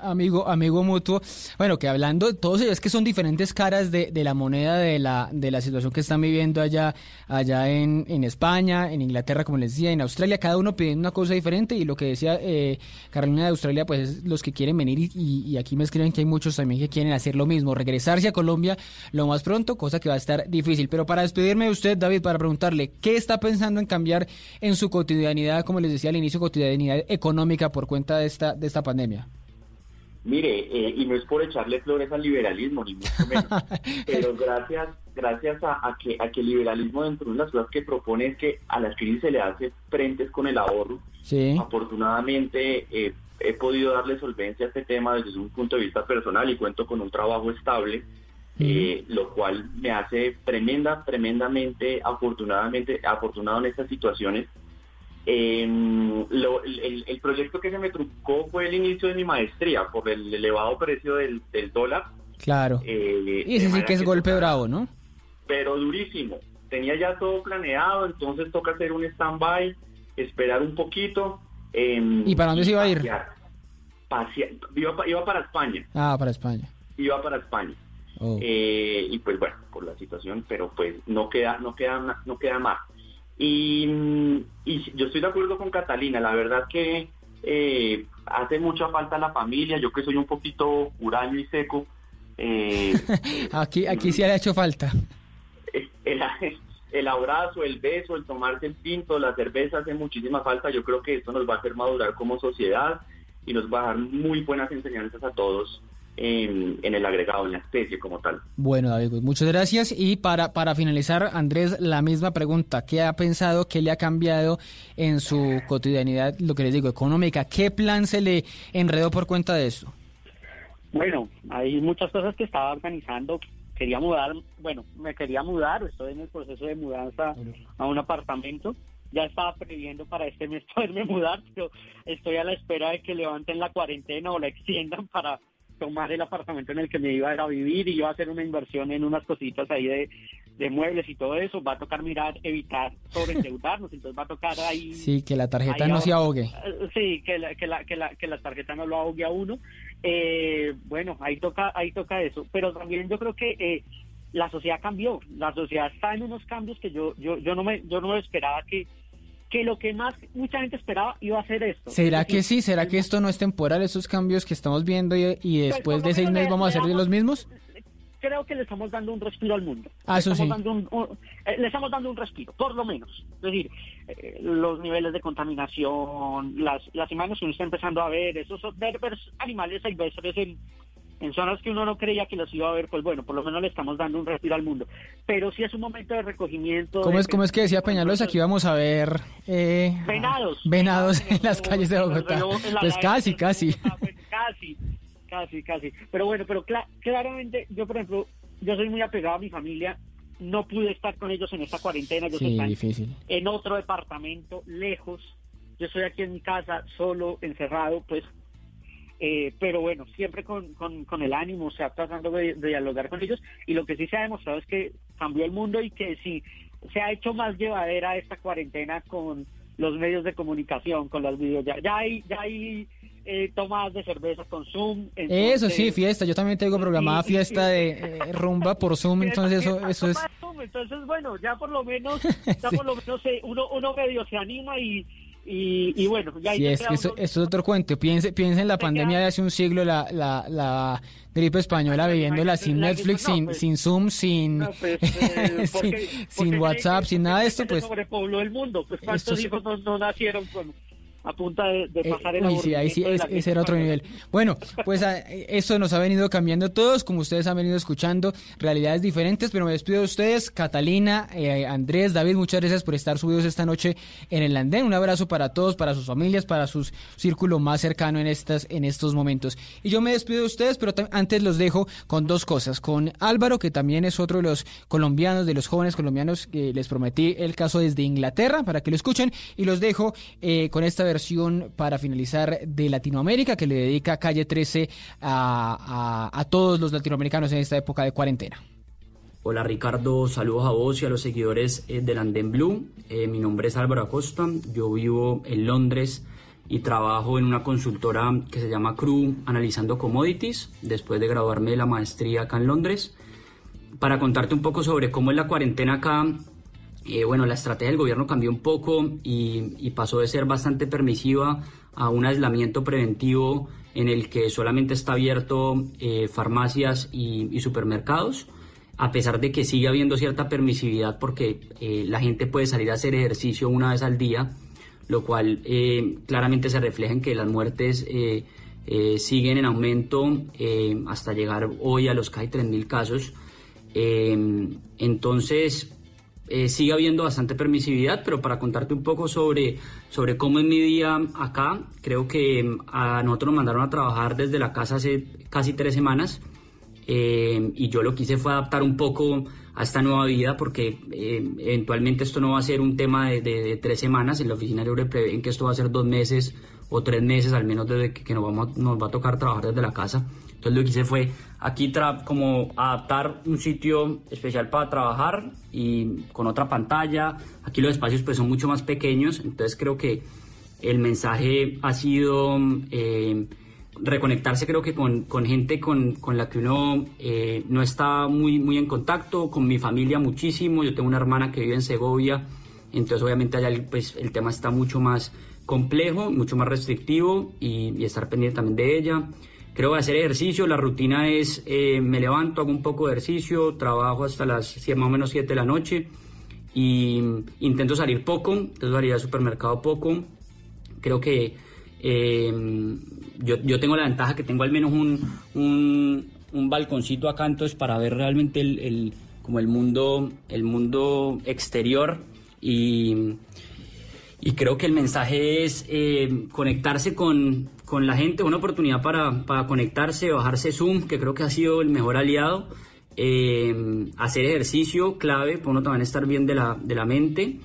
amigo, amigo mutuo. Bueno, que hablando, todos ellos es que son diferentes caras de, de la moneda de la, de la situación que están viviendo allá, allá en, en España, en Inglaterra, como les decía, en Australia, cada uno pidiendo una cosa diferente y lo que decía eh, Carolina de Australia, pues es los que quieren venir y, y- aquí me escriben que hay muchos también que quieren hacer lo mismo, regresarse a Colombia lo más pronto, cosa que va a estar difícil. Pero para despedirme de usted, David, para preguntarle, ¿qué está pensando en cambiar en su cotidianidad, como les decía al inicio, cotidianidad económica por cuenta de esta, de esta pandemia? Mire, eh, y no es por echarle flores al liberalismo, ni mucho menos, pero gracias gracias a, a que, a que el liberalismo dentro de las cosas que propone es que a las crisis se le hace frentes con el ahorro. Sí. Afortunadamente eh, he podido darle solvencia a este tema desde un punto de vista personal y cuento con un trabajo estable, eh, lo cual me hace tremenda, tremendamente, afortunadamente, afortunado en estas situaciones. Eh, lo- el, el proyecto que se me trucó fue el inicio de mi maestría por el elevado precio del, del dólar. Claro. eh, Y ese sí que es golpe bravo, ¿no? pero durísimo. Tenía ya todo planeado, entonces toca hacer un stand-by, esperar un poquito. em, ¿Y para dónde se iba a ir? pasear. Pasear. Iba, iba para España, Ah, para España. iba para España. Oh. Eh, y pues bueno, por la situación, pero pues no queda, no queda, no queda más. Y, mm, y yo estoy de acuerdo con Catalina, la verdad que eh, hace mucha falta la familia, yo que soy un poquito huraño y seco, eh, Aquí, aquí sí le ha hecho falta. el, el abrazo, el beso, el tomarse el tinto, la cerveza hace muchísima falta. Yo creo que esto nos va a hacer madurar como sociedad y nos va a dar muy buenas enseñanzas a todos en, en el agregado, en la especie como tal. Bueno, David, pues muchas gracias. Y para, para finalizar, Andrés, la misma pregunta. ¿Qué ha pensado, qué le ha cambiado en su cotidianidad, lo que les digo, económica? ¿Qué plan se le enredó por cuenta de esto? Bueno, hay muchas cosas que estaba organizando. Quería mudar, bueno, me quería mudar, estoy en el proceso de mudanza a un apartamento. Ya estaba previendo para este mes poderme mudar, pero estoy a la espera de que levanten la cuarentena o la extiendan para tomar el apartamento en el que me iba a ir a vivir y yo a hacer una inversión en unas cositas ahí de, de muebles y todo eso. Va a tocar mirar, evitar sobreendeudarnos, entonces va a tocar ahí Sí, que la tarjeta no se ahogue. eh, Sí, que la, que la, que la, que la tarjeta no lo ahogue a uno. Eh, bueno, ahí toca, ahí toca eso. Pero también yo creo que eh, la sociedad cambió. La sociedad está en unos cambios que yo, yo, yo no me, yo no esperaba que, que lo que más mucha gente esperaba iba a ser esto. ¿Será que sí? ¿Será que esto no es temporal, esos cambios que estamos viendo y, y después de seis meses le- vamos a le hacer de los mismos? creo que le estamos dando un respiro al mundo. Ah, le eso estamos sí. dando un- un- eh, le estamos dando un respiro, por lo menos. Es decir, eh, los niveles de contaminación, las, las imágenes que uno está empezando a ver, esos ver, ver animales silvestres en, en zonas que uno no creía que los iba a ver, pues bueno, por lo menos le estamos dando un respiro al mundo. Pero sí es un momento de recogimiento. ¿Cómo de es, cómo es que decía Peñalosa que íbamos a ver eh, Venados. venados en las calles de Bogotá? Pues casi, casi. casi, casi, casi. Pero bueno, pero cla- claramente, yo por ejemplo, yo soy muy apegado a mi familia. No pude estar con ellos en esta cuarentena. Ellos Sí, difícil. en otro departamento, lejos. Yo estoy aquí en mi casa, solo, encerrado, pues. Eh, pero bueno, siempre con, con, con el ánimo, o sea, tratando de, de dialogar con ellos. Y lo que sí se ha demostrado es que cambió el mundo y que sí se ha hecho más llevadera esta cuarentena con los medios de comunicación, con las videos. Ya, ya hay, ya hay eh, tomadas de cerveza con Zoom. Eso sí, fiesta. Yo también tengo programada Sí, fiesta de eh, rumba por Zoom, entonces eso, eso es... Entonces, bueno, ya por lo menos, ya por lo menos eh, uno, uno medio se anima y, y, y bueno, ya Sí, es, eso, uno- es otro cuento. Piense, piense en la pandemia de hace un siglo, la, la, la gripe española viviéndola sin Netflix, no, sin, pues. sin Zoom, sin, No, pues, eh, sin, porque- sin porque WhatsApp, sin nada de esto, pues sobrepobló el mundo, pues cuántos hijos no, no nacieron con, a punta de, de Eh, pasar el uy, sí, ahí sí, es- ese era otro nivel. Bueno, pues a- esto nos ha venido cambiando todos, como ustedes han venido escuchando, realidades diferentes, pero me despido de ustedes, Catalina, eh, Andrés, David, muchas gracias por estar subidos esta noche en el andén. Un abrazo para todos, para sus familias, para su círculo más cercano en estas en estos momentos. Y yo me despido de ustedes, pero antes los dejo con dos cosas, con Álvaro, que también es otro de los colombianos, de los jóvenes colombianos que les prometí el caso desde Inglaterra para que lo escuchen y los dejo eh, con esta versión para finalizar de Latinoamérica que le dedica Calle 13 a, a- a todos los latinoamericanos en esta época de cuarentena. Hola Ricardo, saludos a vos y a los seguidores eh, del Andén Blue. Eh, mi nombre es Álvaro Acosta, yo vivo en Londres y trabajo en una consultora que se llama Crew Analizando Commodities, después de graduarme de la maestría acá en Londres. Para contarte un poco sobre cómo es la cuarentena acá, eh, bueno, la estrategia del gobierno cambió un poco y, pasó de ser bastante permisiva a un aislamiento preventivo en el que solamente está abierto eh, farmacias y, supermercados, a pesar de que sigue habiendo cierta permisividad porque eh, la gente puede salir a hacer ejercicio una vez al día, lo cual claramente se refleja en que las muertes siguen en aumento hasta llegar hoy a los casi 3.000 casos. Entonces, eh, sigue habiendo bastante permisividad, pero para contarte un poco sobre, sobre cómo es mi día acá, creo que mm, a nosotros nos mandaron a trabajar desde la casa hace casi tres semanas eh, y yo lo que hice fue adaptar un poco a esta nueva vida porque eh, eventualmente esto no va a ser un tema de, tres semanas, en la oficina libre prevén que esto va a ser dos meses o tres meses al menos desde que, que nos, vamos nos va a tocar trabajar desde la casa. Entonces lo que hice fue aquí como adaptar un sitio especial para trabajar y con otra pantalla. Aquí los espacios pues son mucho más pequeños, entonces creo que el mensaje ha sido eh, reconectarse creo que con, con gente con, con la que uno eh, no está muy, muy en contacto, con mi familia muchísimo, yo tengo una hermana que vive en Segovia, entonces obviamente allá pues, el tema está mucho más complejo, mucho más restrictivo y, y estar pendiente también de ella. Creo que hacer ejercicio, la rutina es, eh, me levanto, hago un poco de ejercicio, trabajo hasta las más o menos 7 de la noche y intento salir poco, intento salir al supermercado poco. Creo que eh, yo, yo tengo la ventaja que tengo al menos un, un, un balconcito acá, entonces para ver realmente el, el- como el mundo, el mundo exterior y, y creo que el mensaje es eh, conectarse con, con la gente, una oportunidad para, para conectarse, bajarse Zoom, que creo que ha sido el mejor aliado, eh, hacer ejercicio clave, para uno también estar bien de la, de la mente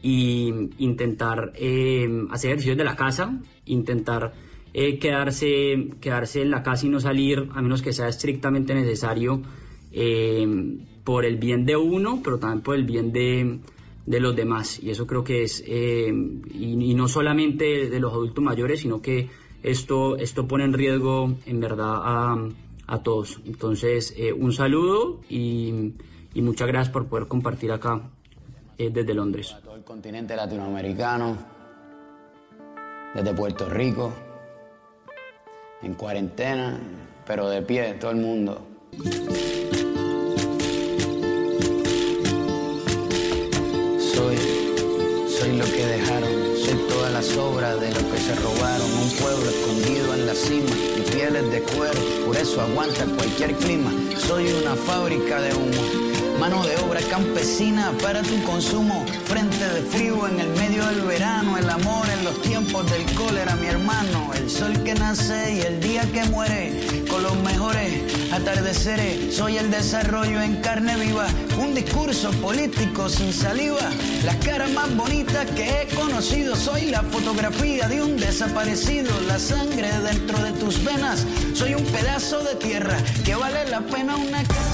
y intentar eh, hacer ejercicios de la casa, intentar eh, quedarse, quedarse en la casa y no salir a menos que sea estrictamente necesario eh, por el bien de uno, pero también por el bien de, de los demás. Y eso creo que es, y no solamente de los adultos mayores, sino que esto, esto pone en riesgo en verdad a, a todos. Entonces, eh, un saludo y, y muchas gracias por poder compartir acá eh, desde Londres. todo el continente latinoamericano, desde Puerto Rico, en cuarentena, pero de pie, todo el mundo. Sobra de lo que se robaron, un pueblo escondido en la cima y pieles de cuero, por eso aguanta cualquier clima, soy una fábrica de humo. Mano de obra campesina para tu consumo, frente de frío en el medio del verano, el amor los tiempos del cólera, mi hermano, el sol que nace y el día que muere, con los mejores atardeceres, soy el desarrollo en carne viva, un discurso político sin saliva, las caras más bonitas que he conocido, soy la fotografía de un desaparecido, la sangre dentro de tus venas, soy un pedazo de tierra que vale la pena una casa.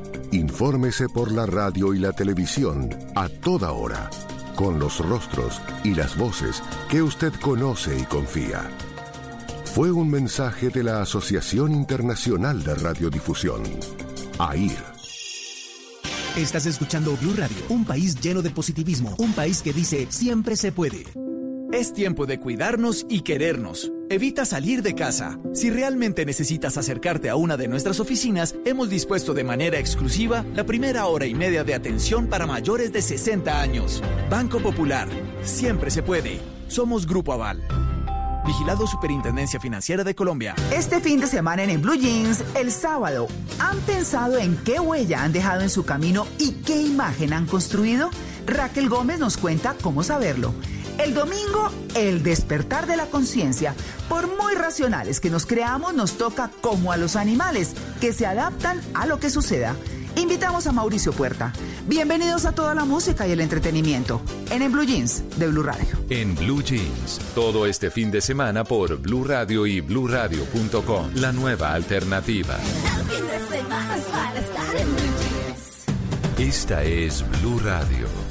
Infórmese por la radio y la televisión a toda hora, con los rostros y las voces que usted conoce y confía. Fue un mensaje de la Asociación Internacional de Radiodifusión, AIR. Estás escuchando Blue Radio, un país lleno de positivismo, un país que dice siempre se puede. Es tiempo de cuidarnos y querernos. Evita salir de casa. Si realmente necesitas acercarte a una de nuestras oficinas, hemos dispuesto de manera exclusiva la primera hora y media de atención para mayores de 60 años. Banco Popular. Siempre se puede. Somos Grupo Aval. Vigilado Superintendencia Financiera de Colombia. Este fin de semana en, en Blue Jeans, el sábado, ¿han pensado en qué huella han dejado en su camino y qué imagen han construido? Raquel Gómez nos cuenta cómo saberlo. El domingo, el despertar de la conciencia. Por muy racionales que nos creamos, nos toca como a los animales, que se adaptan a lo que suceda. Invitamos a Mauricio Puerta. Bienvenidos a toda la música y el entretenimiento en En Blue Jeans de Blue Radio. En Blue Jeans, todo este fin de semana por Blue Radio y BlueRadio.com, la nueva alternativa. Esta es Blue Radio.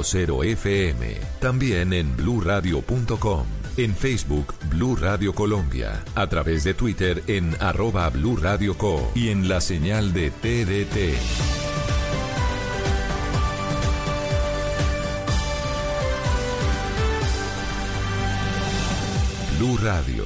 96.0 FM. También en bluradio.com. En Facebook, Blue Radio Colombia. A través de Twitter en arroba Blue Radio Co. Y en la señal de TDT. Blue Radio,